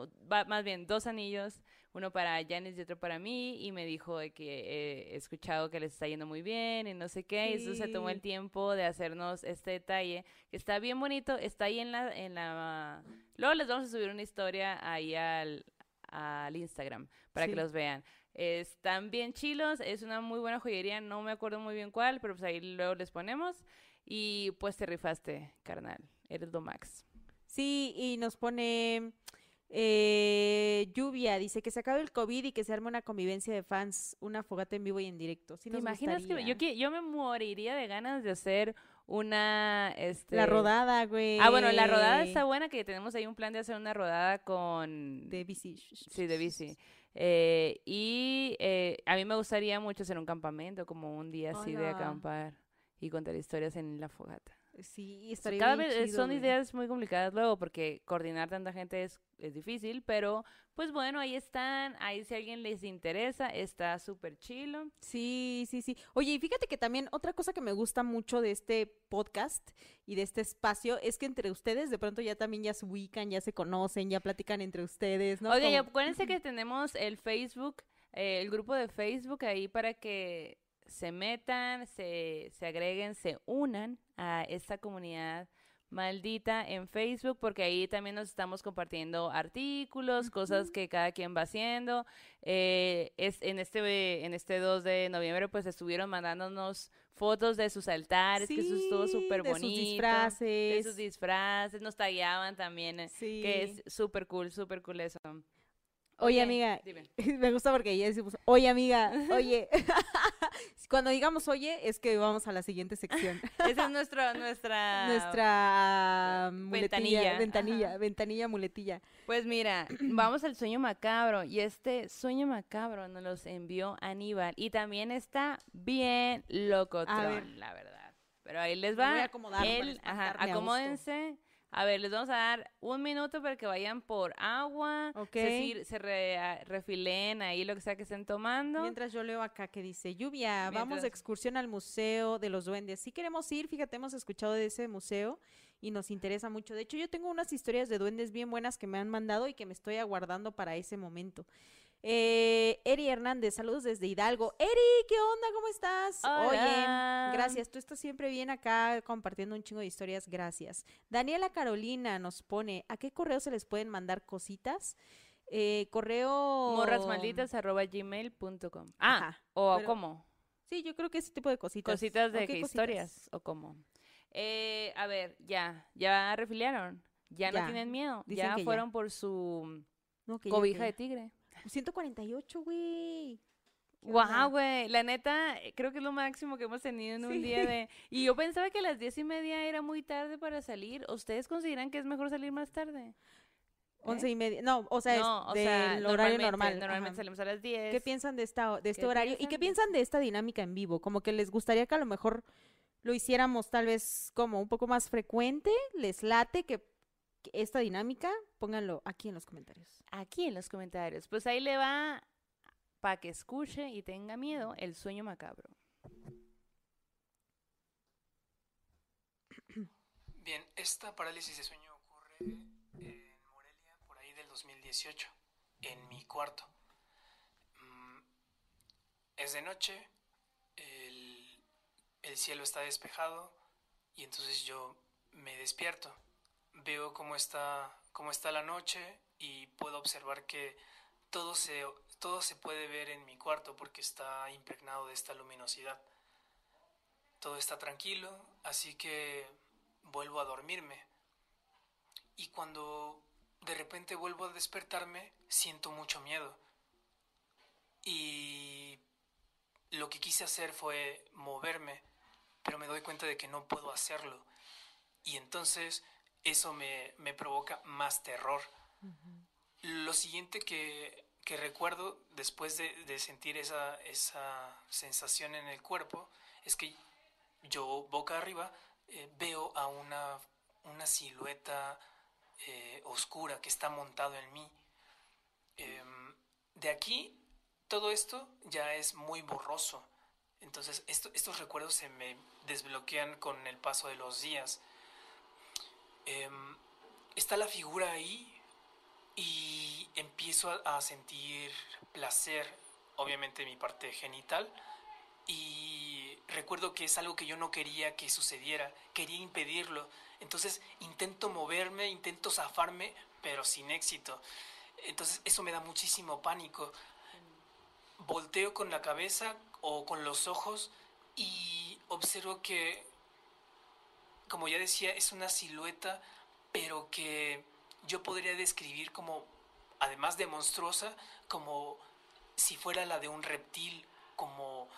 más bien dos anillos, uno para Janice y otro para mí, y me dijo de que eh, he escuchado que les está yendo muy bien y no sé qué, y eso se tomó el tiempo de hacernos este detalle, que está bien bonito, está ahí en la, en la... Luego les vamos a subir una historia ahí al, al Instagram para que los vean. Están bien chilos, es una muy buena joyería, no me acuerdo muy bien cuál, pero pues ahí luego les ponemos. Y pues te rifaste, carnal, eres lo max. Sí, y nos pone eh, lluvia, dice que se acabe el COVID y que se arme una convivencia de fans, una fogata en vivo y en directo. Sí ¿Te imaginas que yo, yo me moriría de ganas de hacer una... Este... La rodada, güey. Ah, bueno, la rodada está buena, que tenemos ahí un plan de hacer una rodada con... De bici. Sí, de bici. Eh, y eh, a mí me gustaría mucho hacer un campamento, como un día así de acampar y contar historias en la fogata. Sí, estaría Cada bien vez eh, chido, son ideas muy complicadas luego porque coordinar tanta gente es, es difícil, pero pues bueno, ahí están, ahí si a alguien les interesa, está súper chilo. Sí, sí, sí. Oye, y fíjate que también otra cosa que me gusta mucho de este podcast y de este espacio es que entre ustedes de pronto ya también ya se ubican, ya se conocen, ya platican entre ustedes, ¿no? Oye, y acuérdense que tenemos el Facebook, eh, el grupo de Facebook ahí para que se metan, se, se agreguen, se unan a esta comunidad maldita en Facebook, porque ahí también nos estamos compartiendo artículos, cosas que cada quien va haciendo. Eh, es en este en este 2 de noviembre pues estuvieron mandándonos fotos de sus altares, que eso estuvo súper de sus bonito. De disfraces. sus disfraces, nos tagueaban también, eh, Sí. que es súper cool, súper cool eso. Oye, amiga, Dime. me gusta porque ya decimos, oye, amiga, oye. Cuando digamos oye, es que vamos a la siguiente sección. Esa es nuestro, nuestra... Nuestra muletilla, ventanilla, ventanilla, ajá. ventanilla, muletilla. Pues mira, vamos al sueño macabro. Y este sueño macabro nos los envió Aníbal. Y también está bien locotrón, la verdad. Pero ahí les va. voy a acomodar el, ajá, acomódense. A ver, les vamos a dar un minuto para que vayan por agua. Ok. Se, se re- a- refilen ahí lo que sea que estén tomando. Mientras yo leo acá que dice, lluvia, vamos de excursión al Museo de los Duendes. Sí queremos ir, fíjate, hemos escuchado de ese museo y nos interesa mucho. De hecho, yo tengo unas historias de duendes bien buenas que me han mandado y que me estoy aguardando para ese momento. Eh, Eri Hernández, saludos desde Hidalgo. Eri, ¿qué onda? ¿Cómo estás? Hola. Oye, gracias. Tú estás siempre bien acá compartiendo un chingo de historias. Gracias. Daniela Carolina nos pone, ¿a qué correo se les pueden mandar cositas? Eh, correo... morrasmalditas.gmail.com Ah, Ajá, o pero- cómo. Sí, yo creo que ese tipo de cositas. Cositas de ¿O qué qué cositas? historias o cómo. Eh, a ver, ya, ya refiliaron. Ya, Ya, no tienen miedo. dicen Ya fueron por su No, que ya, cobija de tigre. 148, güey. Guau, güey. La neta, eh, creo que es lo máximo que hemos tenido en un día de. Y yo pensaba que a las diez y media era muy tarde para salir. ¿Ustedes consideran que es mejor salir más tarde? Once y media. No, o sea, no, es o del sea, horario normal. Normalmente ajá. salimos a las 10. ¿Qué piensan de esta de este ¿Qué horario? ¿Y qué piensan? de esta dinámica en vivo? Como que les gustaría que a lo mejor lo hiciéramos tal vez como un poco más frecuente, les late que esta dinámica, pónganlo aquí en los comentarios. Aquí en los comentarios. Pues ahí le va para que escuche y tenga miedo el sueño macabro. Bien, esta parálisis de sueño ocurre en Morelia por ahí del 2018, en mi cuarto. Mm, Es de noche, el, el cielo está despejado y entonces yo me despierto. Veo cómo está, cómo está la noche y puedo observar que todo se, todo se puede ver en mi cuarto porque está impregnado de esta luminosidad. Todo está tranquilo, así que vuelvo a dormirme. Y cuando de repente vuelvo a despertarme, siento mucho miedo. Y lo que quise hacer fue moverme, pero me doy cuenta de que no puedo hacerlo. Y entonces eso me, me provoca más terror. Lo siguiente que, que recuerdo después de, de sentir esa, esa sensación en el cuerpo es que yo boca arriba eh, veo a una, una silueta eh, oscura que está montado en mí. Em, de aquí, todo esto ya es muy borroso. Entonces, esto- estos recuerdos se me desbloquean con el paso de los días. Em, está la figura ahí, y empiezo a, a sentir placer, obviamente en mi parte genital, y recuerdo que es algo que yo no quería que sucediera, quería impedirlo. Entonces intento moverme, intento zafarme, pero sin éxito. Entonces eso me da muchísimo pánico. Volteo con la cabeza o con los ojos y observo que, como ya decía, es una silueta, pero que yo podría describir como, además de monstruosa, como si fuera la de un reptil, como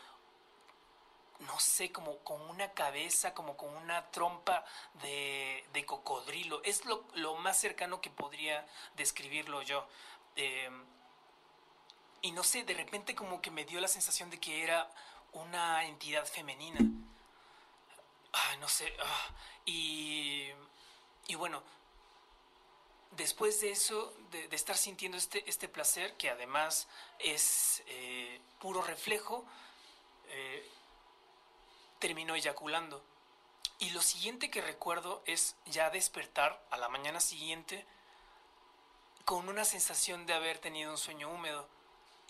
no sé, como con una cabeza, como con una trompa de, de cocodrilo. Es lo, más cercano que podría describirlo yo. Eh, y no sé, de repente como que me dio la sensación de que era una entidad femenina. Ah, no sé. Ah, y, y bueno, después de eso, de, estar sintiendo este, este placer, que además es eh, puro reflejo, eh, terminó eyaculando. Y lo siguiente que recuerdo es ya despertar a la mañana siguiente con una sensación de haber tenido un sueño húmedo.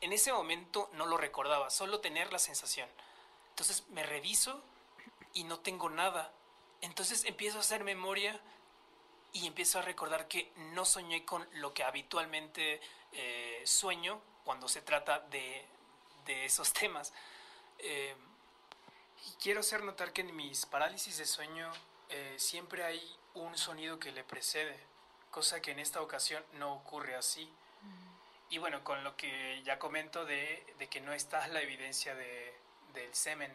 En ese momento no lo recordaba, solo tener la sensación. Entonces me reviso y no tengo nada. Entonces empiezo a hacer memoria y empiezo a recordar que no soñé con lo que habitualmente eh, sueño cuando se trata de, de esos temas. Eh, y quiero hacer notar que en mis parálisis de sueño eh, siempre hay un sonido que le precede, cosa que en esta ocasión no ocurre así. Mm. Y bueno, con lo que ya comento de, de que no está la evidencia de, del semen,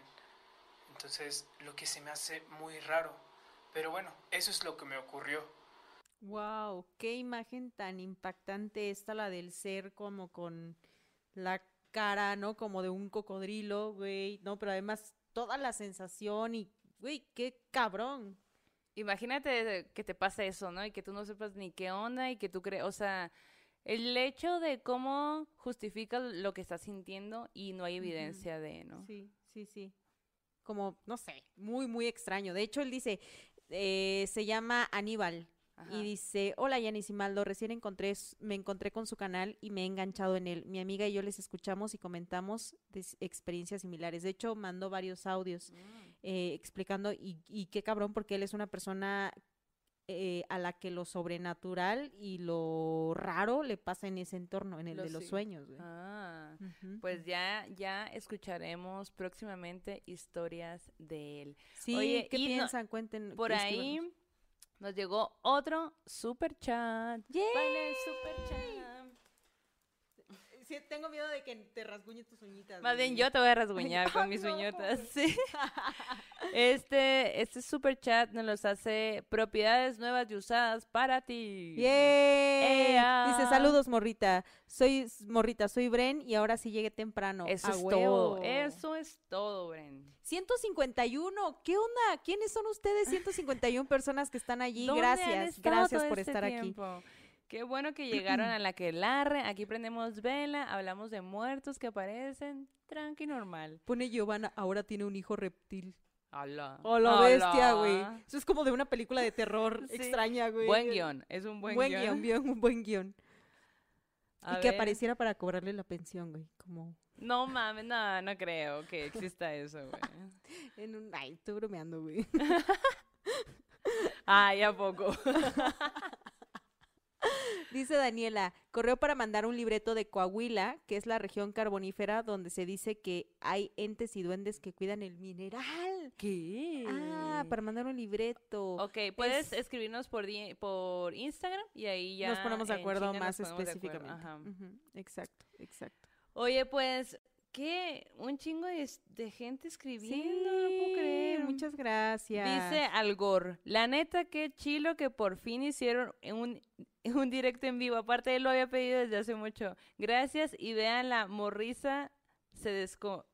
entonces lo que se me hace muy raro. Pero bueno, eso es lo que me ocurrió. Wow, qué imagen tan impactante esta la del ser como con la cara, ¿no? Como de un cocodrilo, güey, ¿no? Pero además toda la sensación y, güey, qué cabrón. Imagínate que te pase eso, ¿no? Y que tú no sepas ni qué onda y que tú crees, o sea, el hecho de cómo justifica lo que estás sintiendo y no hay evidencia uh -huh. de, ¿no? Sí, sí, sí. Como, no sé, muy, muy extraño. De hecho, él dice, eh, se llama Aníbal. Ajá. Y dice, hola Yanis y Maldo, recién encontré, me encontré con su canal y me he enganchado en él. Mi amiga y yo les escuchamos y comentamos experiencias similares. De hecho, mandó varios audios mm. eh, explicando y, y, qué cabrón, porque él es una persona eh, a la que lo sobrenatural y lo raro le pasa en ese entorno, en el lo de los sueños. Güey. Ah, uh -huh. pues ya, ya escucharemos próximamente historias de él. Sí, Oye, ¿qué piensan? No, Cuenten. Por ahí nos llegó otro super chat. ¡Yay! El super chat. Sí, tengo miedo de que te rasguñe tus uñitas. Más bien yo te voy a rasguñar con mis no, uñotas. Sí. Este, este super chat nos los hace propiedades nuevas y usadas para ti. Yeah. Dice saludos morrita. Soy morrita, soy Bren y ahora sí llegué temprano. Eso es huevo. todo. Eso es todo, Bren. 151. ¿Qué onda? ¿Quiénes son ustedes? 151 personas que están allí. Gracias. Gracias por este estar tiempo? aquí. Qué bueno que llegaron a la que larre. Aquí prendemos vela, hablamos de muertos que aparecen. Tranqui normal. Pone Giovanna, ahora tiene un hijo reptil. Hola. Hola, bestia, güey. Eso es como de una película de terror sí. extraña, güey. Buen guion, es un buen, buen guion. guion. un buen guion. A y ver. que apareciera para cobrarle la pensión, güey. Como. No mames, no, no creo que exista eso, güey. en un. Ay, estoy bromeando, güey. Ay, ¿a poco? Dice Daniela, correo para mandar un libreto de Coahuila, que es la región carbonífera donde se dice que hay entes y duendes que cuidan el mineral. ¿Qué? Ah, para mandar un libreto. Ok, puedes es... escribirnos por, por Instagram y ahí ya nos ponemos de acuerdo más específicamente. Acuerdo. Uh -huh. Exacto, exacto. Oye, pues ¿Qué? Un chingo de, de, gente escribiendo, sí, no puedo creer. Muchas gracias. Dice Algor, la neta qué chilo que por fin hicieron un, un directo en vivo. Aparte él lo había pedido desde hace mucho. Gracias y vean la morrisa se, desco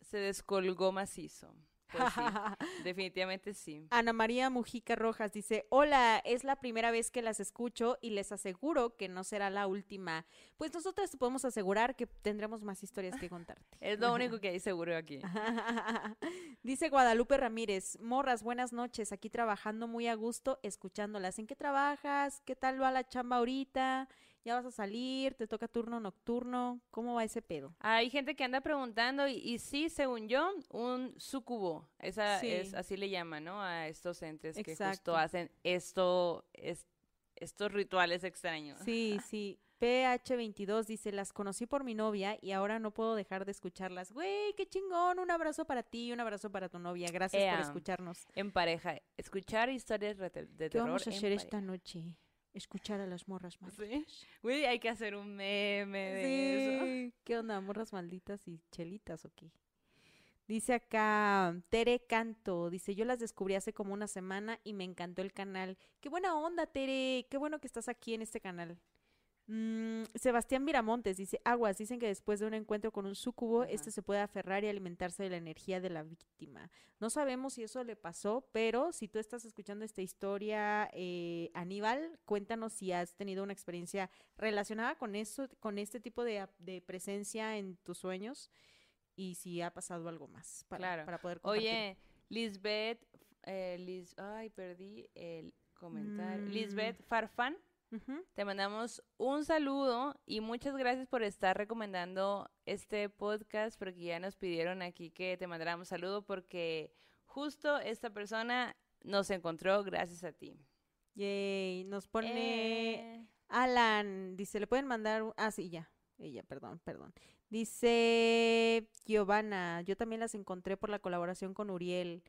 se descolgó macizo. Pues sí, definitivamente sí. Ana María Mujica Rojas dice, hola, es la primera vez que las escucho y les aseguro que no será la última. Pues nosotras te podemos asegurar que tendremos más historias que contarte. es lo único que hay seguro aquí. dice Guadalupe Ramírez, morras, buenas noches, aquí trabajando muy a gusto, escuchándolas. ¿En qué trabajas? ¿Qué tal va la chamba ahorita? ¿Ya vas a salir? ¿Te toca turno nocturno? ¿Cómo va ese pedo? Hay gente que anda preguntando y, y sí, según yo, un sucubo, esa Sí. es así le llaman, ¿no? A estos entes que justo hacen esto, es- estos rituales extraños. Sí, sí. PH22 dice, las conocí por mi novia y ahora no puedo dejar de escucharlas. Güey, qué chingón. Un abrazo para ti y un abrazo para tu novia. Gracias por escucharnos. En pareja, escuchar historias de, te- de ¿Qué terror. vamos a en hacer esta noche? Escuchar a las morras malditas. Sí. Güey, hay que hacer un meme de eso. ¿Qué onda? ¿Morras malditas y chelitas o qué? Dice acá Tere Canto, dice, yo las descubrí hace como una semana y me encantó el canal. Qué buena onda, Tere, qué bueno que estás aquí en este canal. Mm, Sebastián Miramontes dice, aguas, dicen que después de un encuentro con un súcubo, Ajá. este se puede aferrar y alimentarse de la energía de la víctima. No sabemos si eso le pasó, pero si tú estás escuchando esta historia, eh, Aníbal, cuéntanos si has tenido una experiencia relacionada con eso, con este tipo de, presencia en tus sueños y si ha pasado algo más para, Claro. para poder compartir. Oye, Lisbeth, eh, ay, perdí el comentario. Mm. Lisbeth Farfán, Te mandamos un saludo y muchas gracias por estar recomendando este podcast porque ya nos pidieron aquí que te mandáramos saludo porque justo esta persona nos encontró gracias a ti. Yay, nos pone Eh, Alan, dice, le pueden mandar, un- ah, sí, ya, ella, perdón, perdón. Dice Giovanna, yo también las encontré por la colaboración con Uriel.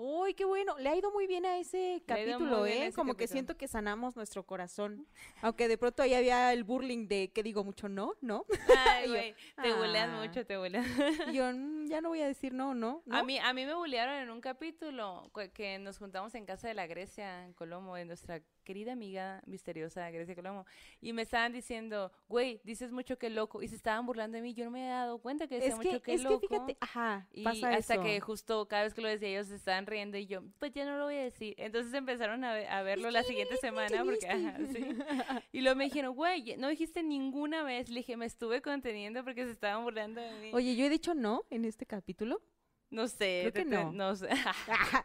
Uy, qué bueno, le ha ido muy bien a ese capítulo, ¿eh? ese Como que siento que sanamos nuestro corazón. Aunque de pronto ahí había el burling de que digo mucho no, no. Ay, güey, te ah. mucho, te bulean. Y yo "Mm, ya no voy a decir no, no. ¿no? A mí, a mí me bullearon en un capítulo que nos juntamos en casa de la Grecia, en Colomo, de nuestra querida amiga misteriosa Grecia Colomo. Y me estaban diciendo, güey, dices mucho que loco. Y se estaban burlando de mí. Yo no me había dado cuenta que decía es que, mucho que es que loco. fíjate, ajá, Y pasa hasta eso. que justo cada vez que lo decía ellos se estaban riendo y yo, pues ya no lo voy a decir. Entonces empezaron a, ve- a verlo la siguiente semana porque, ajá, sí. Y luego me dijeron, güey, no dijiste ninguna vez. Le dije, me estuve conteniendo porque se estaban burlando de mí. Oye, yo he dicho no en este capítulo. No sé. creo que te- no. No sé.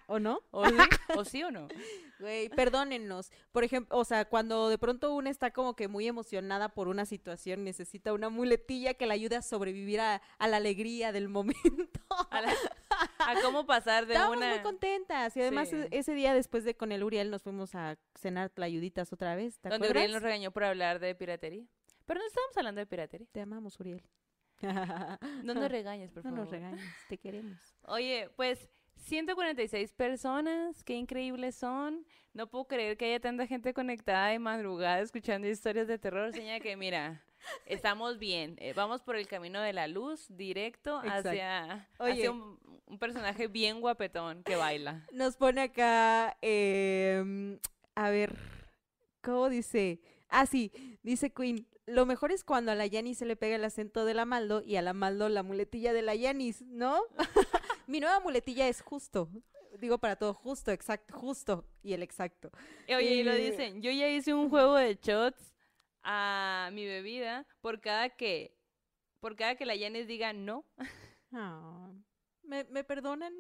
¿O no? ¿O sí? ¿O sí o no? Güey, perdónennos. Por ejemplo, o sea, cuando de pronto una está como que muy emocionada por una situación, necesita una muletilla que la ayude a sobrevivir a, a la alegría del momento. A, la- a cómo pasar de Estábamos una... muy contentas. Y además Sí. ese día después de con el Uriel nos fuimos a cenar tlayuditas otra vez. ¿Te Donde acuerdas? Uriel nos regañó por hablar de piratería. Pero no estábamos hablando de piratería. Te amamos, Uriel. No nos regañes, por no favor. nos regañes, te queremos. Oye, pues 146 personas, qué increíbles son. No puedo creer que haya tanta gente conectada de madrugada escuchando historias de terror. Señala que, mira, estamos bien. eh, vamos por el camino de la luz, directo Exacto. hacia, Oye. hacia un, un personaje bien guapetón que baila. Nos pone acá, em, a ver, ¿cómo dice? Ah, sí, dice Queen. Lo mejor es cuando a la Yanis se le pega el acento de la Maldo y a la Maldo la muletilla de la Yanis, ¿no? Mi nueva muletilla es justo. Digo para todo, justo, exacto, justo y el exacto. Oye, y lo Eh, dicen, yo ya hice un juego de shots a mi bebida por cada que, por cada que la Yanis diga no. Ah, ¿me, me perdonan?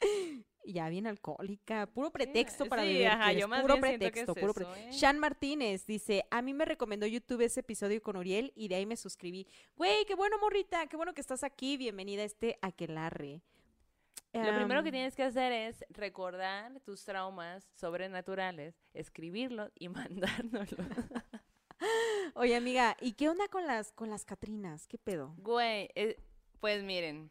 ya bien alcohólica, puro pretexto para sí, beber. ajá, quieres, yo más puro bien siento que pretexto, es puro eso, pre- ¿eh? Shan Martínez dice, a mí me recomendó YouTube ese episodio con Uriel y de ahí me suscribí. Güey, qué bueno, morrita, qué bueno que estás aquí, bienvenida a este Aquelarre. Lo primero que tienes que hacer es recordar tus traumas sobrenaturales, escribirlos y mandárnoslos. Oye, amiga, ¿y qué onda con las, con las Catrinas? ¿Qué pedo? Güey, eh, pues miren,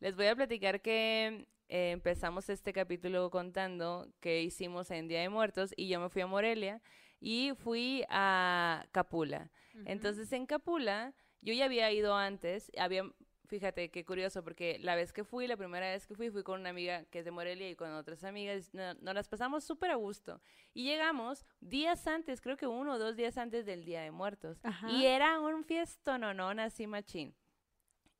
les voy a platicar que eh, empezamos este capítulo contando que hicimos en Día de Muertos y yo me fui a Morelia y fui a Capula. Entonces en Capula yo ya había ido antes, había, fíjate qué curioso, porque la vez que fui, la primera vez que fui, fui con una amiga que es de Morelia y con otras amigas, no- nos las pasamos súper a gusto. Y llegamos días antes, creo que uno o dos días antes del Día de Muertos. Ajá. Y era un fiestononón así machín.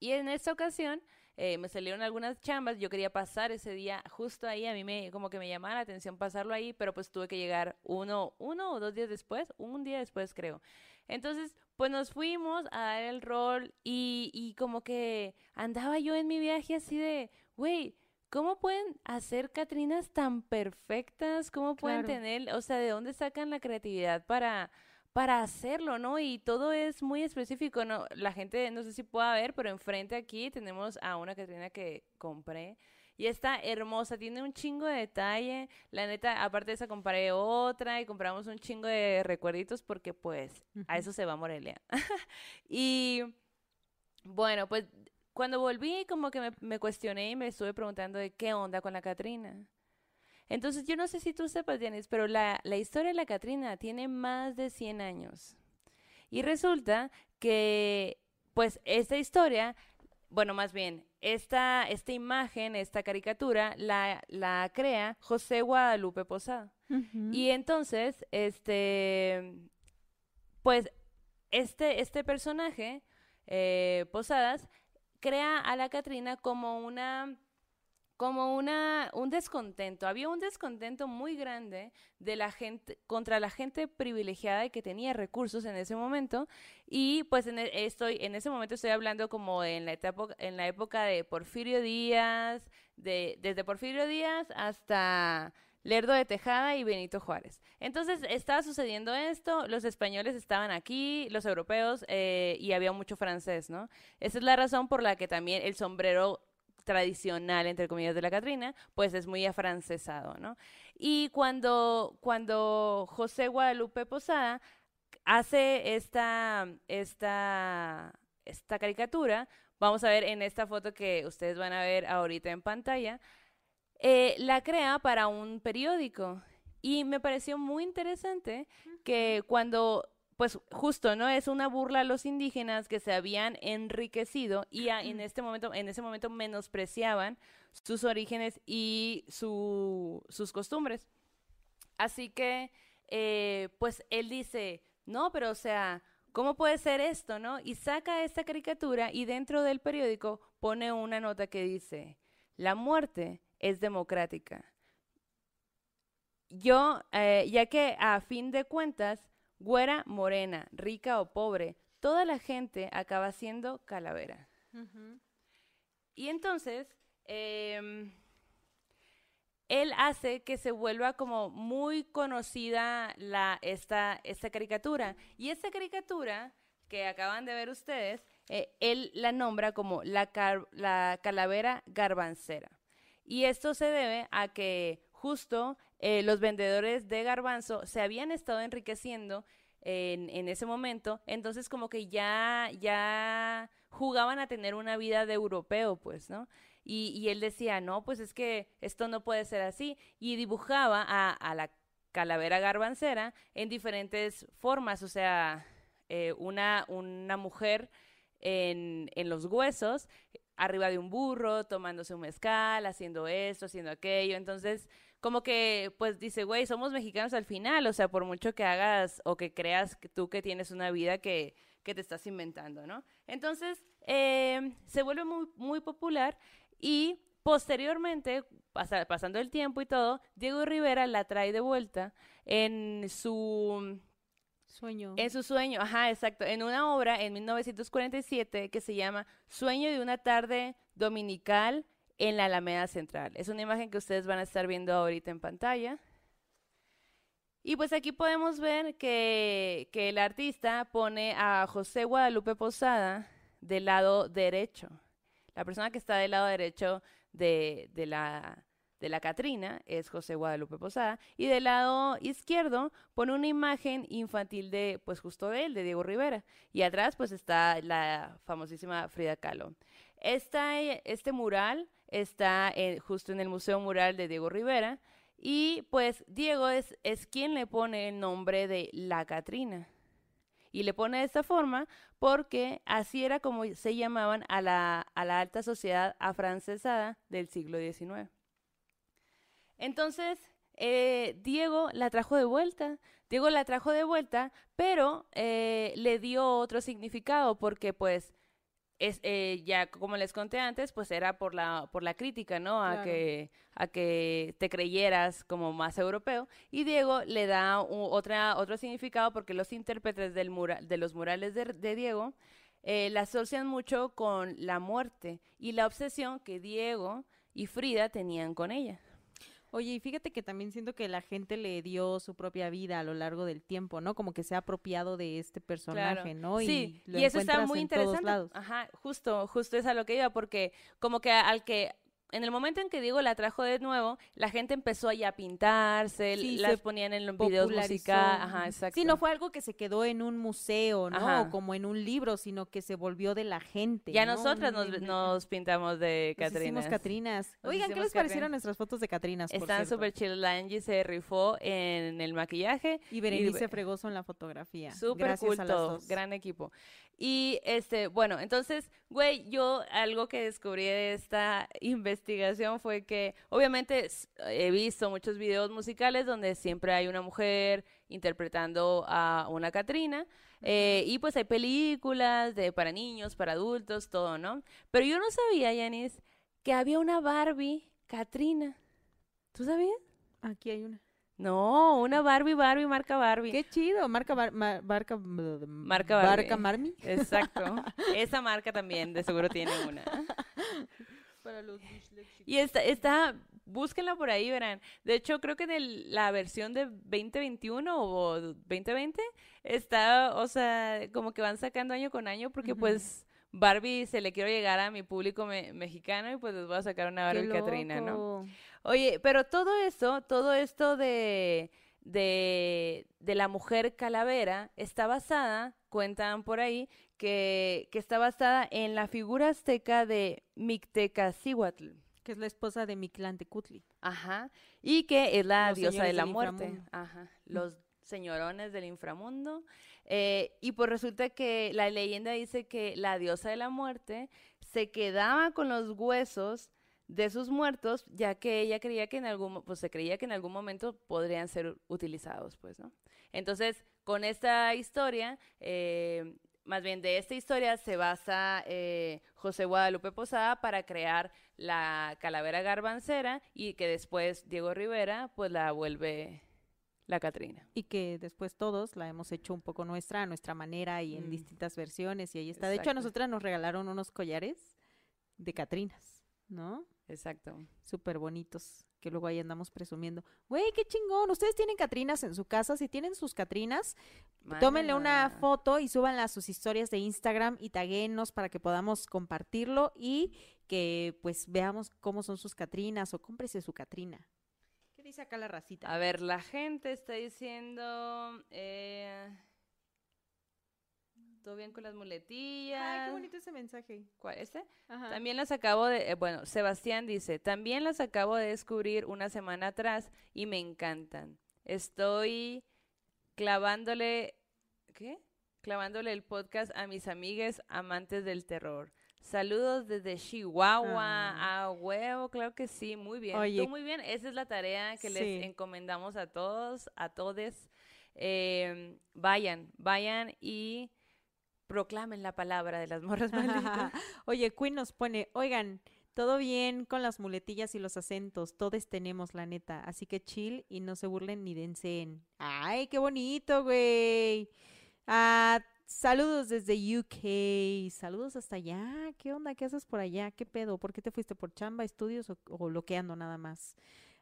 Y en esta ocasión eh, me salieron algunas chambas, yo quería pasar ese día justo ahí, a mí me como que me llamaba la atención pasarlo ahí, pero pues tuve que llegar uno, uno o dos días después, un día después creo. Entonces, pues nos fuimos a dar el rol y, y como que andaba yo en mi viaje así de, güey, ¿cómo pueden hacer Catrinas tan perfectas? ¿Cómo pueden Claro. tener, o sea, de dónde sacan la creatividad para para hacerlo, ¿no? Y todo es muy específico, ¿no? La gente, no sé si pueda ver, pero enfrente aquí tenemos a una Catrina que compré. Y está hermosa, tiene un chingo de detalle. La neta, aparte de esa, compré otra y compramos un chingo de recuerditos porque, pues, a eso se va Morelia. y bueno, pues cuando volví, como que me, me, cuestioné y me estuve preguntando de qué onda con la Catrina. Entonces, yo no sé si tú sepas, Janis, pero la, la historia de la Catrina tiene más de 100 años. Y resulta que, pues, esta historia, bueno, más bien, esta, esta imagen, esta caricatura, la, la crea José Guadalupe Posada. Y entonces, este, pues, este, este personaje, eh, Posadas, crea a la Catrina como una como una, un descontento. Había un descontento muy grande de la gente, contra la gente privilegiada y que tenía recursos en ese momento. Y pues en, e, estoy, en ese momento estoy hablando como en la, etapa, en la época de Porfirio Díaz, de, desde Porfirio Díaz hasta Lerdo de Tejada y Benito Juárez. Entonces estaba sucediendo esto, los españoles estaban aquí, los europeos, eh, y había mucho francés, ¿no? Esa es la razón por la que también el sombrero tradicional, entre comillas, de la Catrina, pues es muy afrancesado, ¿no? Y cuando, cuando José Guadalupe Posada hace esta, esta, esta caricatura, vamos a ver en esta foto que ustedes van a ver ahorita en pantalla, eh, la crea para un periódico. Y me pareció muy interesante que cuando pues justo, ¿no? Es una burla a los indígenas que se habían enriquecido y en este momento, en ese momento menospreciaban sus orígenes y sus costumbres. Así que, eh, pues él dice, no, pero o sea, ¿cómo puede ser esto, no? Y saca esta caricatura y dentro del periódico pone una nota que dice, la muerte es democrática. Yo, eh, ya que a fin de cuentas, güera, morena, rica o pobre, toda la gente acaba siendo calavera. Y entonces, em, él hace que se vuelva como muy conocida la, esta, esta caricatura. Y esta caricatura que acaban de ver ustedes, eh, él la nombra como la, la calavera garbancera. Y esto se debe a que justo eh, los vendedores de garbanzo se habían estado enriqueciendo en, ese momento, entonces como que ya, ya jugaban a tener una vida de europeo, pues, ¿no? Y, él decía, no, pues es que esto no puede ser así, y dibujaba a, a la calavera garbancera en diferentes formas, o sea, eh, una, una mujer en, en los huesos, arriba de un burro, tomándose un mezcal, haciendo esto, haciendo aquello. Entonces, como que, pues dice, güey, somos mexicanos al final, o sea, por mucho que hagas o que creas que tú que tienes una vida que, que te estás inventando, ¿no? Entonces, eh, se vuelve muy, muy popular y posteriormente, pasando el tiempo y todo, Diego Rivera la trae de vuelta en su Sueño. En su sueño, ajá, exacto. En una obra en 1947 que se llama Sueño de una tarde dominical en la Alameda Central. Es una imagen que ustedes van a estar viendo ahorita en pantalla. Y pues aquí podemos ver que, que el artista pone a José Guadalupe Posada del lado derecho. La persona que está del lado derecho de, de la de la Catrina es José Guadalupe Posada y del lado izquierdo pone una imagen infantil de pues justo de él, de Diego Rivera y atrás pues está la famosísima Frida Kahlo. Este mural está justo en el Museo Mural de Diego Rivera y pues Diego es, es quien le pone el nombre de la Catrina. Y le pone de esta forma porque así era como se llamaban a la, a la alta sociedad afrancesada del siglo XIX. Entonces, eh, Diego la trajo de vuelta. Diego la trajo de vuelta, pero eh, le dio otro significado porque pues es, eh, ya como les conté antes, pues era por la, por la crítica, ¿no? A, que, a que te creyeras como más europeo. Y Diego le da otra, otro significado porque los intérpretes del de los murales de, de Diego la asocian mucho con la muerte y la obsesión que Diego y Frida tenían con ella. Oye, y fíjate que también siento que la gente le dio su propia vida a lo largo del tiempo, ¿no? Como que se ha apropiado de este personaje, ¿no? Sí, lo y, eso está muy interesante. Ajá, justo, justo es a lo que iba, porque como que al que en el momento en que Diego la trajo de nuevo, la gente empezó ya a pintarse, Sí, las ponían en los videos musicales, ajá, exacto. Sí, no fue algo que se quedó en un museo, ¿no? Ajá. O como en un libro, sino que se volvió de la gente. ya ¿no? nosotras nos, nos pintamos de nos hicimos Catrinas. Catrinas. Nos Oigan, ¿qué les parecieron Catrinas. nuestras fotos de Catrinas? Están súper chill. La Angie se rifó en el maquillaje. Y Berenice ve- Fregoso en la fotografía. Súper dos. gran equipo. Y este, bueno, entonces, güey, yo algo que descubrí de esta investigación fue que obviamente he visto muchos videos musicales donde siempre hay una mujer interpretando a una Catrina. eh, y pues hay películas de para niños, para adultos, todo, ¿no? Pero yo no sabía, Yanis, que había una Barbie Catrina. ¿Tú sabías? Aquí hay una. No, una Barbie, Barbie, marca Barbie. Qué chido. Marca, bar- barca, Marca Barbie. Barca Marmi. Exacto. Esa marca también de seguro tiene una. Para los Y está, está, búsquenla por ahí, verán. De hecho, creo que en el- la versión de 2021 o 2020 está, o sea, como que van sacando año con año porque pues Barbie se le quiero llegar a mi público me- mexicano y pues les voy a sacar una Barbie Catrina, ¿no? Oye, pero todo eso, todo esto de, de, de la mujer calavera está basada, cuentan por ahí, que, que está basada en la figura azteca de Mictecacihuatl. Que es la esposa de Mictlantecutli. Ajá. Y que es la Los diosa de la muerte. inframundo. Ajá. Los señorones del inframundo. Eh, y pues resulta que la leyenda dice que la diosa de la muerte se quedaba con los huesos de sus muertos, ya que ella creía que en algún, pues se creía que en algún momento podrían ser utilizados, pues, ¿no? Entonces, con esta historia, eh, más bien de esta historia se basa eh, José Guadalupe Posada para crear la calavera garbancera y que después Diego Rivera pues la vuelve la Catrina. Y que después todos la hemos hecho un poco nuestra, a nuestra manera y en Mm. distintas versiones. Y ahí está. De hecho, a nosotras nos regalaron unos collares de Catrinas, ¿no? Exacto. Súper bonitos, que luego ahí andamos presumiendo. Güey, qué chingón. Ustedes tienen Catrinas en su casa. Si tienen sus Catrinas, tómenle una foto y súbanla a sus historias de Instagram y taguenos para que podamos compartirlo y que pues veamos cómo son sus Catrinas o cómprese su Catrina. ¿Qué dice acá la racita? A ver, la gente está diciendo... eh, ¿Todo bien con las muletillas? Ay, qué bonito ese mensaje. ¿Cuál? ¿Este? Ajá. También las acabo de, eh, bueno, Sebastián dice, también las acabo de descubrir una semana atrás y me encantan. Estoy clavándole, ¿qué? Clavándole el podcast a mis amigues amantes del terror. Saludos desde Chihuahua. Ah. A huevo, claro que sí, muy bien. Oye. Tú muy bien, esa es la tarea que Sí. les encomendamos a todos, a todes. Eh, vayan, vayan y proclamen la palabra de las morras malditas. Oye, Queen nos pone, oigan, todo bien con las muletillas y los acentos, todos tenemos la neta, así que chill y no se burlen ni densen. Ay, qué bonito, güey. Ah, saludos desde UK, saludos hasta allá. ¿Qué onda? ¿Qué haces por allá? ¿Qué pedo? ¿Por qué te fuiste por chamba, estudios o, o loqueando nada más?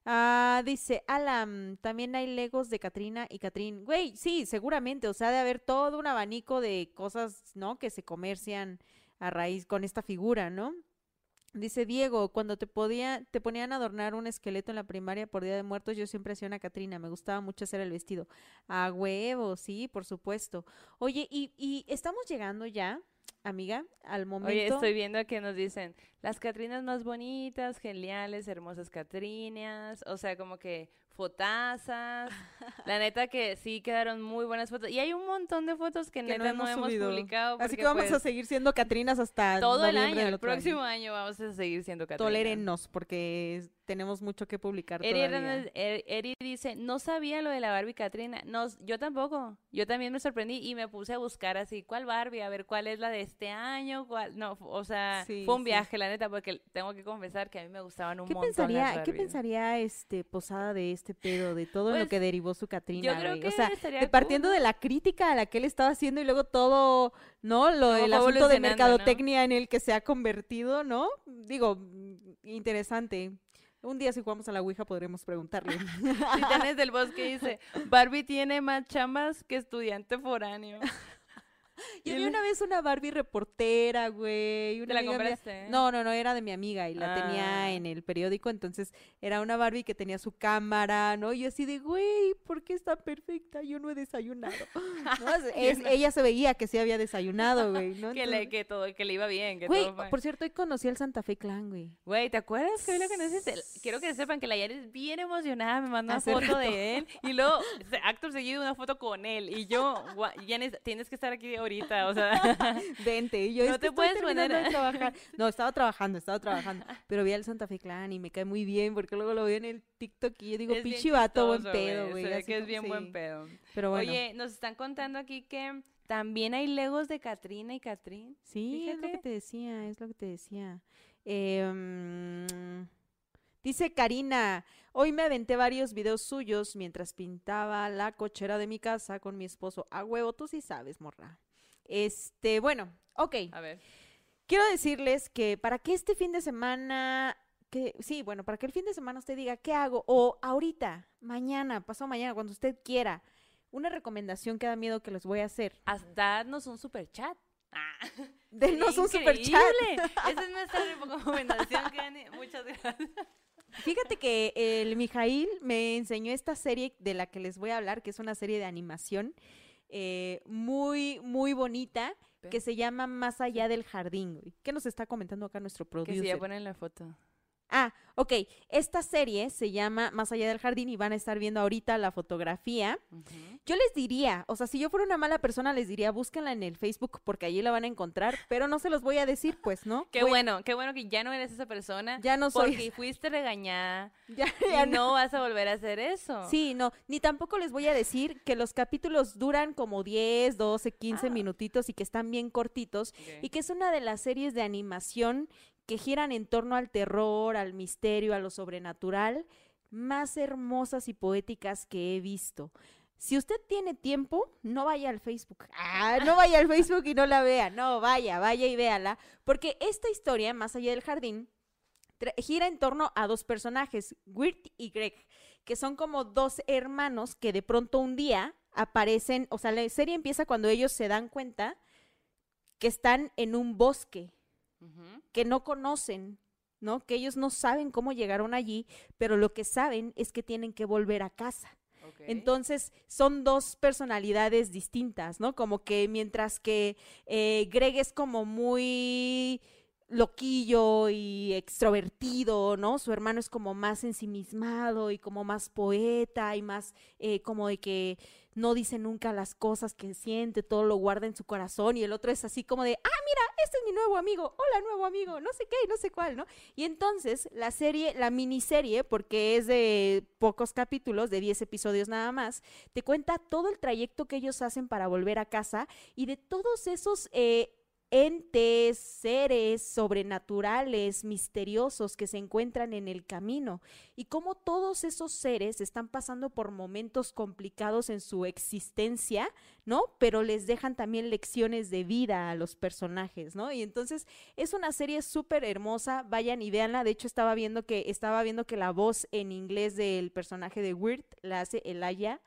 Ah, dice Alan, también hay Legos de Katrina y Catrín. Güey, sí, seguramente, o sea, de haber todo un abanico de cosas, ¿no? Que se comercian a raíz con esta figura, ¿no? Dice Diego, cuando te podía, te ponían a adornar un esqueleto en la primaria por Día de Muertos, yo siempre hacía una Catrina, me gustaba mucho hacer el vestido. A huevo, sí, por supuesto. Oye, y, y estamos llegando ya, amiga, al momento. Oye, estoy viendo que nos dicen las Catrinas más bonitas, geniales, hermosas Catrinas, o sea, como que fotazas. La neta que sí quedaron muy buenas fotos. Y hay un montón de fotos que, que neta no hemos, publicado. Así que vamos a pues, seguir siendo Catrinas hasta todo el año, el año. próximo año vamos a seguir siendo Catrinas. Tolérennos, porque tenemos mucho que publicar Eri, todavía. Er- Eri dice, no sabía lo de la Barbie Catrina. No, yo tampoco. Yo también me sorprendí y me puse a buscar así, ¿cuál Barbie? A ver, ¿cuál es la de este año? ¿Cuál? No, o sea, Sí, fue un sí. viaje, la neta, porque tengo que confesar que a mí me gustaban un ¿Qué montón pensaría, las ¿Qué pensaría este Posada de este pedo, de todo lo Pues, que derivó su Catrina, güey? O sea, de partiendo cool, de la crítica a la que él estaba haciendo y luego todo, ¿no? Lo el asunto de mercadotecnia en el que se ha convertido, ¿no? Digo, interesante. Un día si jugamos a la Ouija podremos preguntarle. Titanes del Bosque dice, Barbie tiene más chambas que estudiante foráneo. Yo vi una vez una Barbie reportera, güey. una ¿Te la mía- compraste? No, no, no, era de mi amiga y la Ah. tenía en el periódico, entonces era una Barbie que tenía su cámara, ¿no? Y así de, güey, ¿por qué está perfecta? Yo no he desayunado. ¿No? Es- ella se veía que sí había desayunado, güey, ¿no? Que le, que todo, que le iba bien, que Güey, todo fue- por cierto, hoy conocí al Santa Fe Clan, güey. Güey, ¿te acuerdas que hoy lo conociste? Quiero que sepan que la Yara es bien emocionada, me mandó una foto rato. de él y luego acto seguido una foto con él y yo, Yanis, tienes que estar aquí ahorita, o sea, Vente, y yo No "Es que te puedes poner- de trabajar. No, estaba trabajando, estaba trabajando. Pero vi al Santa Fe Clan y me cae muy bien porque luego lo veo en el TikTok y yo digo, pinche vato, buen pedo, güey. Que es bien sí. buen pedo. Pero bueno. Oye, nos están contando aquí que también hay legos de Katrina y Catrín. Sí, es lo que Fíjate. te decía, es lo que te decía. Em, dice Karina, hoy me aventé varios videos suyos mientras pintaba la cochera de mi casa con mi esposo. A huevo, tú sí sabes, morra. Este, bueno, ok. A ver. Quiero decirles que para que este fin de semana, que sí, bueno, para que el fin de semana usted diga, ¿qué hago? O ahorita, mañana, pasado mañana, cuando usted quiera. Una recomendación que da miedo que les voy a hacer. Haz- Dadnos un super chat. Ah, Denos un super chat. Esa es nuestra recomendación, Kenny. Muchas gracias. Fíjate que el Mijail me enseñó esta serie de la que les voy a hablar, que es una serie de animación eh, muy, muy bonita, que se llama Más allá del jardín. güey. ¿Qué nos está comentando acá nuestro Que producer? si ya ponen la foto. Ah, ok. Esta serie se llama Más allá del jardín y van a estar viendo ahorita la fotografía. Yo les diría, o sea, si yo fuera una mala persona, les diría, búsquenla en el Facebook porque allí la van a encontrar, pero no se los voy a decir, pues, ¿no? Qué Voy- bueno, qué bueno que ya no eres esa persona. Ya no soy. Porque fuiste regañada Ya, y ya no. no vas a volver a hacer eso. Sí, no, ni tampoco les voy a decir que los capítulos duran como 10, 12, 15 Ah. minutitos y que están bien cortitos y que es una de las series de animación que giran en torno al terror, al misterio, a lo sobrenatural, más hermosas y poéticas que he visto. Si usted tiene tiempo, no vaya al Facebook. Ah, no vaya al Facebook y no la vea. No, vaya, vaya y véala. Porque esta historia, más allá del jardín, gira en torno a dos personajes, Wirt y Greg, que son como dos hermanos que de pronto un día aparecen, o sea, la serie empieza cuando ellos se dan cuenta que están en un bosque, Que no conocen, ¿no? Que ellos no saben cómo llegaron allí, pero lo que saben es que tienen que volver a casa. Entonces, son dos personalidades distintas, ¿no? Como que mientras que eh, Greg es como muy loquillo y extrovertido, ¿no? Su hermano es como más ensimismado y como más poeta y más eh, como de que no dice nunca las cosas que siente, todo lo guarda en su corazón y el otro es así como de, ah, mira, este es mi nuevo amigo, hola nuevo amigo, no sé qué, no sé cuál, ¿no? Y entonces la serie, la miniserie, porque es de pocos capítulos, de 10 episodios nada más, te cuenta todo el trayecto que ellos hacen para volver a casa y de todos esos eh, entes, seres sobrenaturales, misteriosos que se encuentran en el camino y cómo todos esos seres están pasando por momentos complicados en su existencia, ¿no? Pero les dejan también lecciones de vida a los personajes, ¿no? Y entonces es una serie súper hermosa, vayan y véanla. De hecho, estaba viendo que estaba viendo que la voz en inglés del personaje de Weird la hace Elijah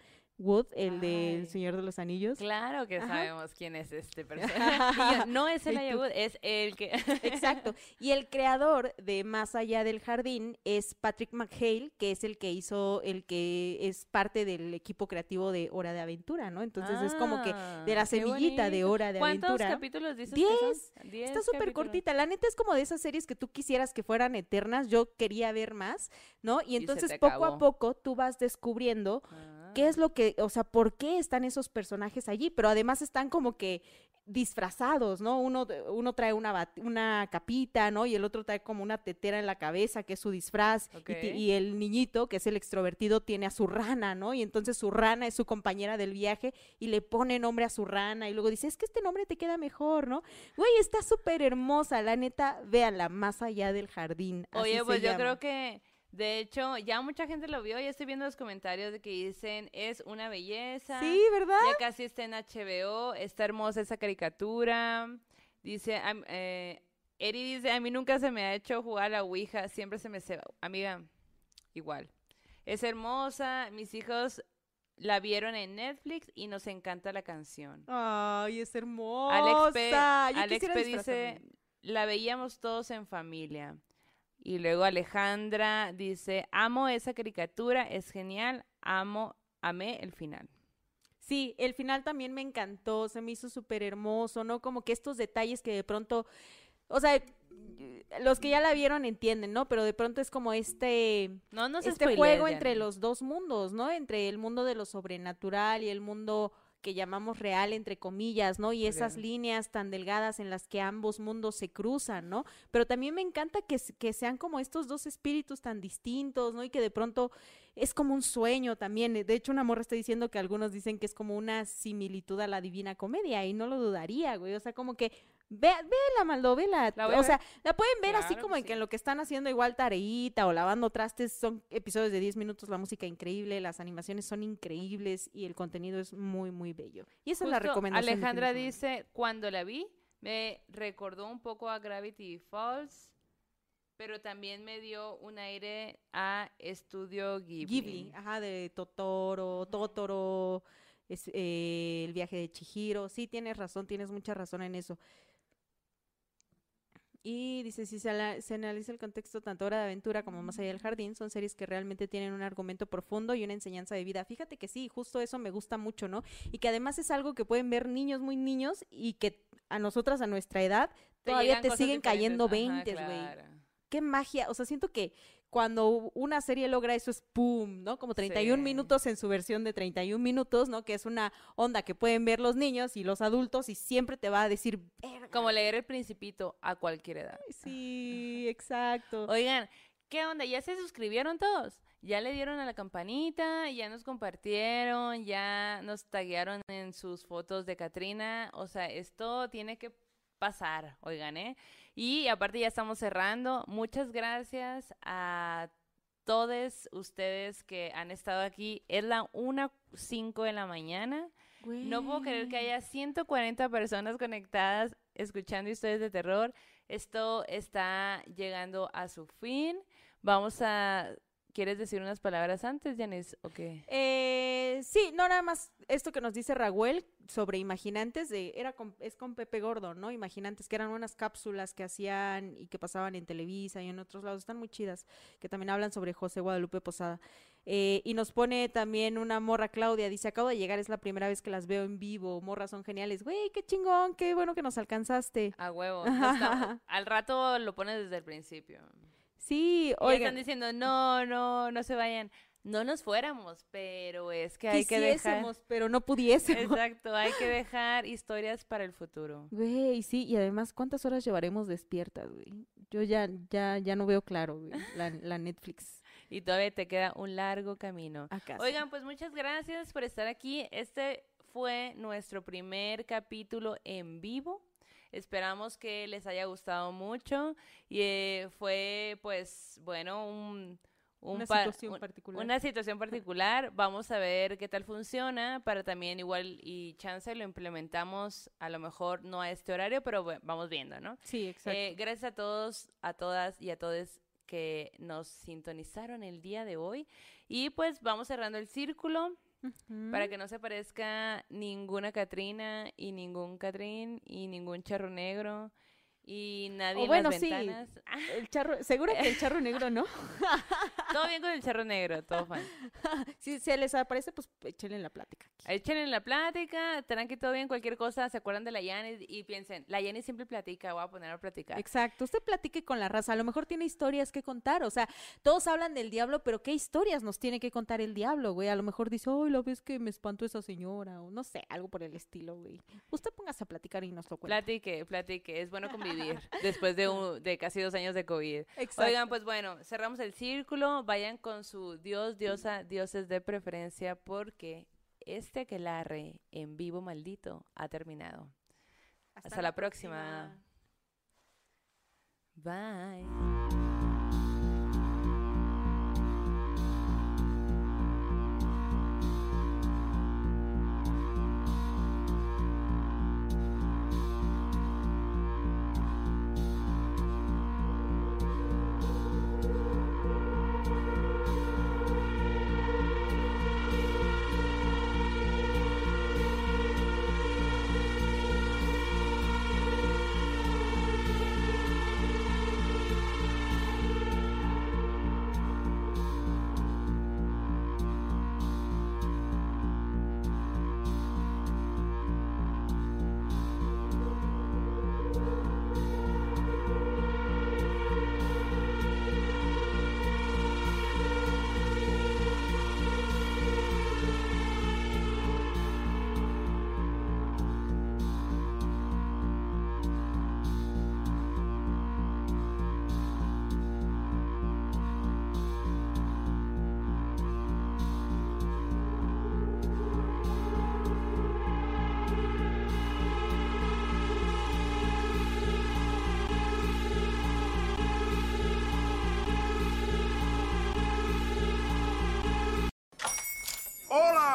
Wood, el del Ay. Señor de los Anillos. Claro que Ajá. sabemos quién es este personaje. Yo, no es el. Ayagud, es el que... Exacto. Y el creador de Más allá del jardín es Patrick McHale, que es el que hizo, el que es parte del equipo creativo de Hora de Aventura, ¿no? Entonces es como que de la Ah, semillita de. Hora de ¿Cuántos Aventura. capítulos dices Diez. que son? Diez Está súper cortita. La neta es como de esas series que tú quisieras que fueran eternas. Yo quería ver más, ¿no? Y entonces poco a poco tú vas descubriendo Ah. Qué es lo que, o sea, por qué están esos personajes allí, pero además están como que disfrazados, ¿no? Uno, uno trae una, bat- una capita, ¿no? Y el otro trae como una tetera en la cabeza, que es su disfraz, y el niñito, que es el extrovertido, tiene a su rana, ¿no? Y entonces su rana es su compañera del viaje y le pone nombre a su rana y luego dice, es que este nombre te queda mejor, ¿no? Güey, está súper hermosa, la neta, véanla, más allá del jardín. Oye, pues yo creo que, de hecho, ya mucha gente lo vio, ya estoy viendo los comentarios de que dicen, es una belleza. Sí, ¿verdad? Ya casi está en HBO, está hermosa esa caricatura. Dice, eh, Eri dice, a mí nunca se me ha hecho jugar a la Ouija, siempre se me se... Amiga, igual. Es hermosa, mis hijos la vieron en Netflix y nos encanta la canción. Ay, es hermosa. Alex P, Alex P dice, la veíamos todos en familia. Y luego Alejandra dice, amo esa caricatura, es genial, amo, amé el final. Sí, el final también me encantó, se me hizo súper hermoso, ¿no? Como que estos detalles que de pronto, o sea, los que ya la vieron entienden, ¿no? Pero de pronto es como este, No, no este juego entre no. los dos mundos, ¿no? Entre el mundo de lo sobrenatural y el mundo que llamamos real, entre comillas, ¿no? Y esas líneas tan delgadas en las que ambos mundos se cruzan, ¿no? Pero también me encanta que, que sean como estos dos espíritus tan distintos, ¿no? Y que de pronto es como un sueño también. De hecho, una morra está diciendo que algunos dicen que es como una similitud a la Divina Comedia y no lo dudaría, güey. O sea, como que ve, vela, Maldo, vela. La o sea, la pueden ver así como que en que en lo que están haciendo igual tareita o lavando trastes son episodios de 10 minutos, la música increíble, las animaciones son increíbles y el contenido es muy, muy bello. Y esa es la recomendación. Alejandra dice, cuando la vi, me recordó un poco a Gravity Falls, pero también me dio un aire a Estudio Ghibli. Ghibli, ajá, de Totoro, Totoro, es, eh, el viaje de Chihiro. Sí, tienes razón, tienes mucha razón en eso. Y dice, si se, ala- se analiza el contexto tanto Hora de Aventura como Más allá del jardín, son series que realmente tienen un argumento profundo y una enseñanza de vida. Fíjate que sí, justo eso me gusta mucho, ¿no? Y que además es algo que pueden ver niños muy niños y que a nosotras a nuestra edad todavía te siguen cayendo diferentes. 20, Ajá, güey claro. qué magia, o sea, siento que cuando una serie logra eso es pum, ¿no? Como 31 Sí. minutos en su versión de 31 minutos, ¿no? Que es una onda que pueden ver los niños y los adultos y siempre te va a decir, "Verga". Como leer El Principito a cualquier edad. Sí, exacto. Oigan, ¿qué onda? ¿Ya se suscribieron todos? ¿Ya le dieron a la campanita? ¿Ya nos compartieron? ¿Ya nos taguearon en sus fotos de Katrina? O sea, esto tiene que pasar, oigan, ¿eh? Y aparte ya estamos cerrando. Muchas gracias a todos ustedes que han estado aquí. Es la 1.05 de la mañana. No puedo creer que haya 140 personas conectadas escuchando historias de terror. Esto está llegando a su fin. Vamos a... ¿Quieres decir unas palabras antes, Janice? ¿O qué? Eh, sí, no, nada más esto que nos dice Raguel sobre Imaginantes, de, era con- es con Pepe Gordo, ¿no? Imaginantes, que eran unas cápsulas que hacían y que pasaban en Televisa y en otros lados, están muy chidas, que también hablan sobre José Guadalupe Posada. Eh, y nos pone también una morra Claudia, dice, acabo de llegar, es la primera vez que las veo en vivo, morras son geniales, güey, qué chingón, qué bueno que nos alcanzaste. A huevo. No está- al rato lo pones desde el principio. Sí, Y oigan, están diciendo, no, no, no se vayan. No nos fuéramos, pero es que hay que dejar... pero no pudiésemos. Exacto, hay que dejar historias para el futuro. Güey, sí, y además, ¿cuántas horas llevaremos despiertas, güey? Yo ya, ya, ya no veo claro, güey, la, la Netflix. Y todavía te queda un largo camino. Acá. Oigan, pues muchas gracias por estar aquí. Este fue nuestro primer capítulo en vivo. Esperamos que les haya gustado mucho. Y eh, fue, pues, bueno, un... un Una situación un- particular. Una situación particular. Vamos a ver qué tal funciona para también igual y chance lo implementamos a lo mejor no a este horario, pero bueno, vamos viendo, ¿no? Sí, exacto. Eh, gracias a todos, a todas y a todos que nos sintonizaron el día de hoy. Y pues vamos cerrando el círculo Para que no se aparezca ninguna Catrina y ningún Catrín y ningún charro negro y nadie O en bueno, las ventanas. El charro, seguro que el charro negro, ¿no? todo bien con el charro negro, todo fine. si se les aparece, pues échenle la plática. en la plática, tranqui, todo bien, cualquier cosa, se acuerdan de la Yanis y piensen, la Yanis siempre platica, voy a poner a platicar. Exacto, usted platique con la raza, a lo mejor tiene historias que contar, o sea, todos hablan del diablo, pero ¿qué historias nos tiene que contar el diablo, güey? A lo mejor dice, ay, la vez que me espantó esa señora, o no sé, algo por el estilo, güey. Usted póngase a platicar y nos lo cuenta. Platique, platique, es bueno convivir después de, un- de casi dos años de COVID. Exacto. Oigan, pues bueno, cerramos el círculo, vayan con su dios, diosa, dioses de preferencia, porque este aquelarre en vivo maldito ha terminado. Hasta, la próxima. Bye.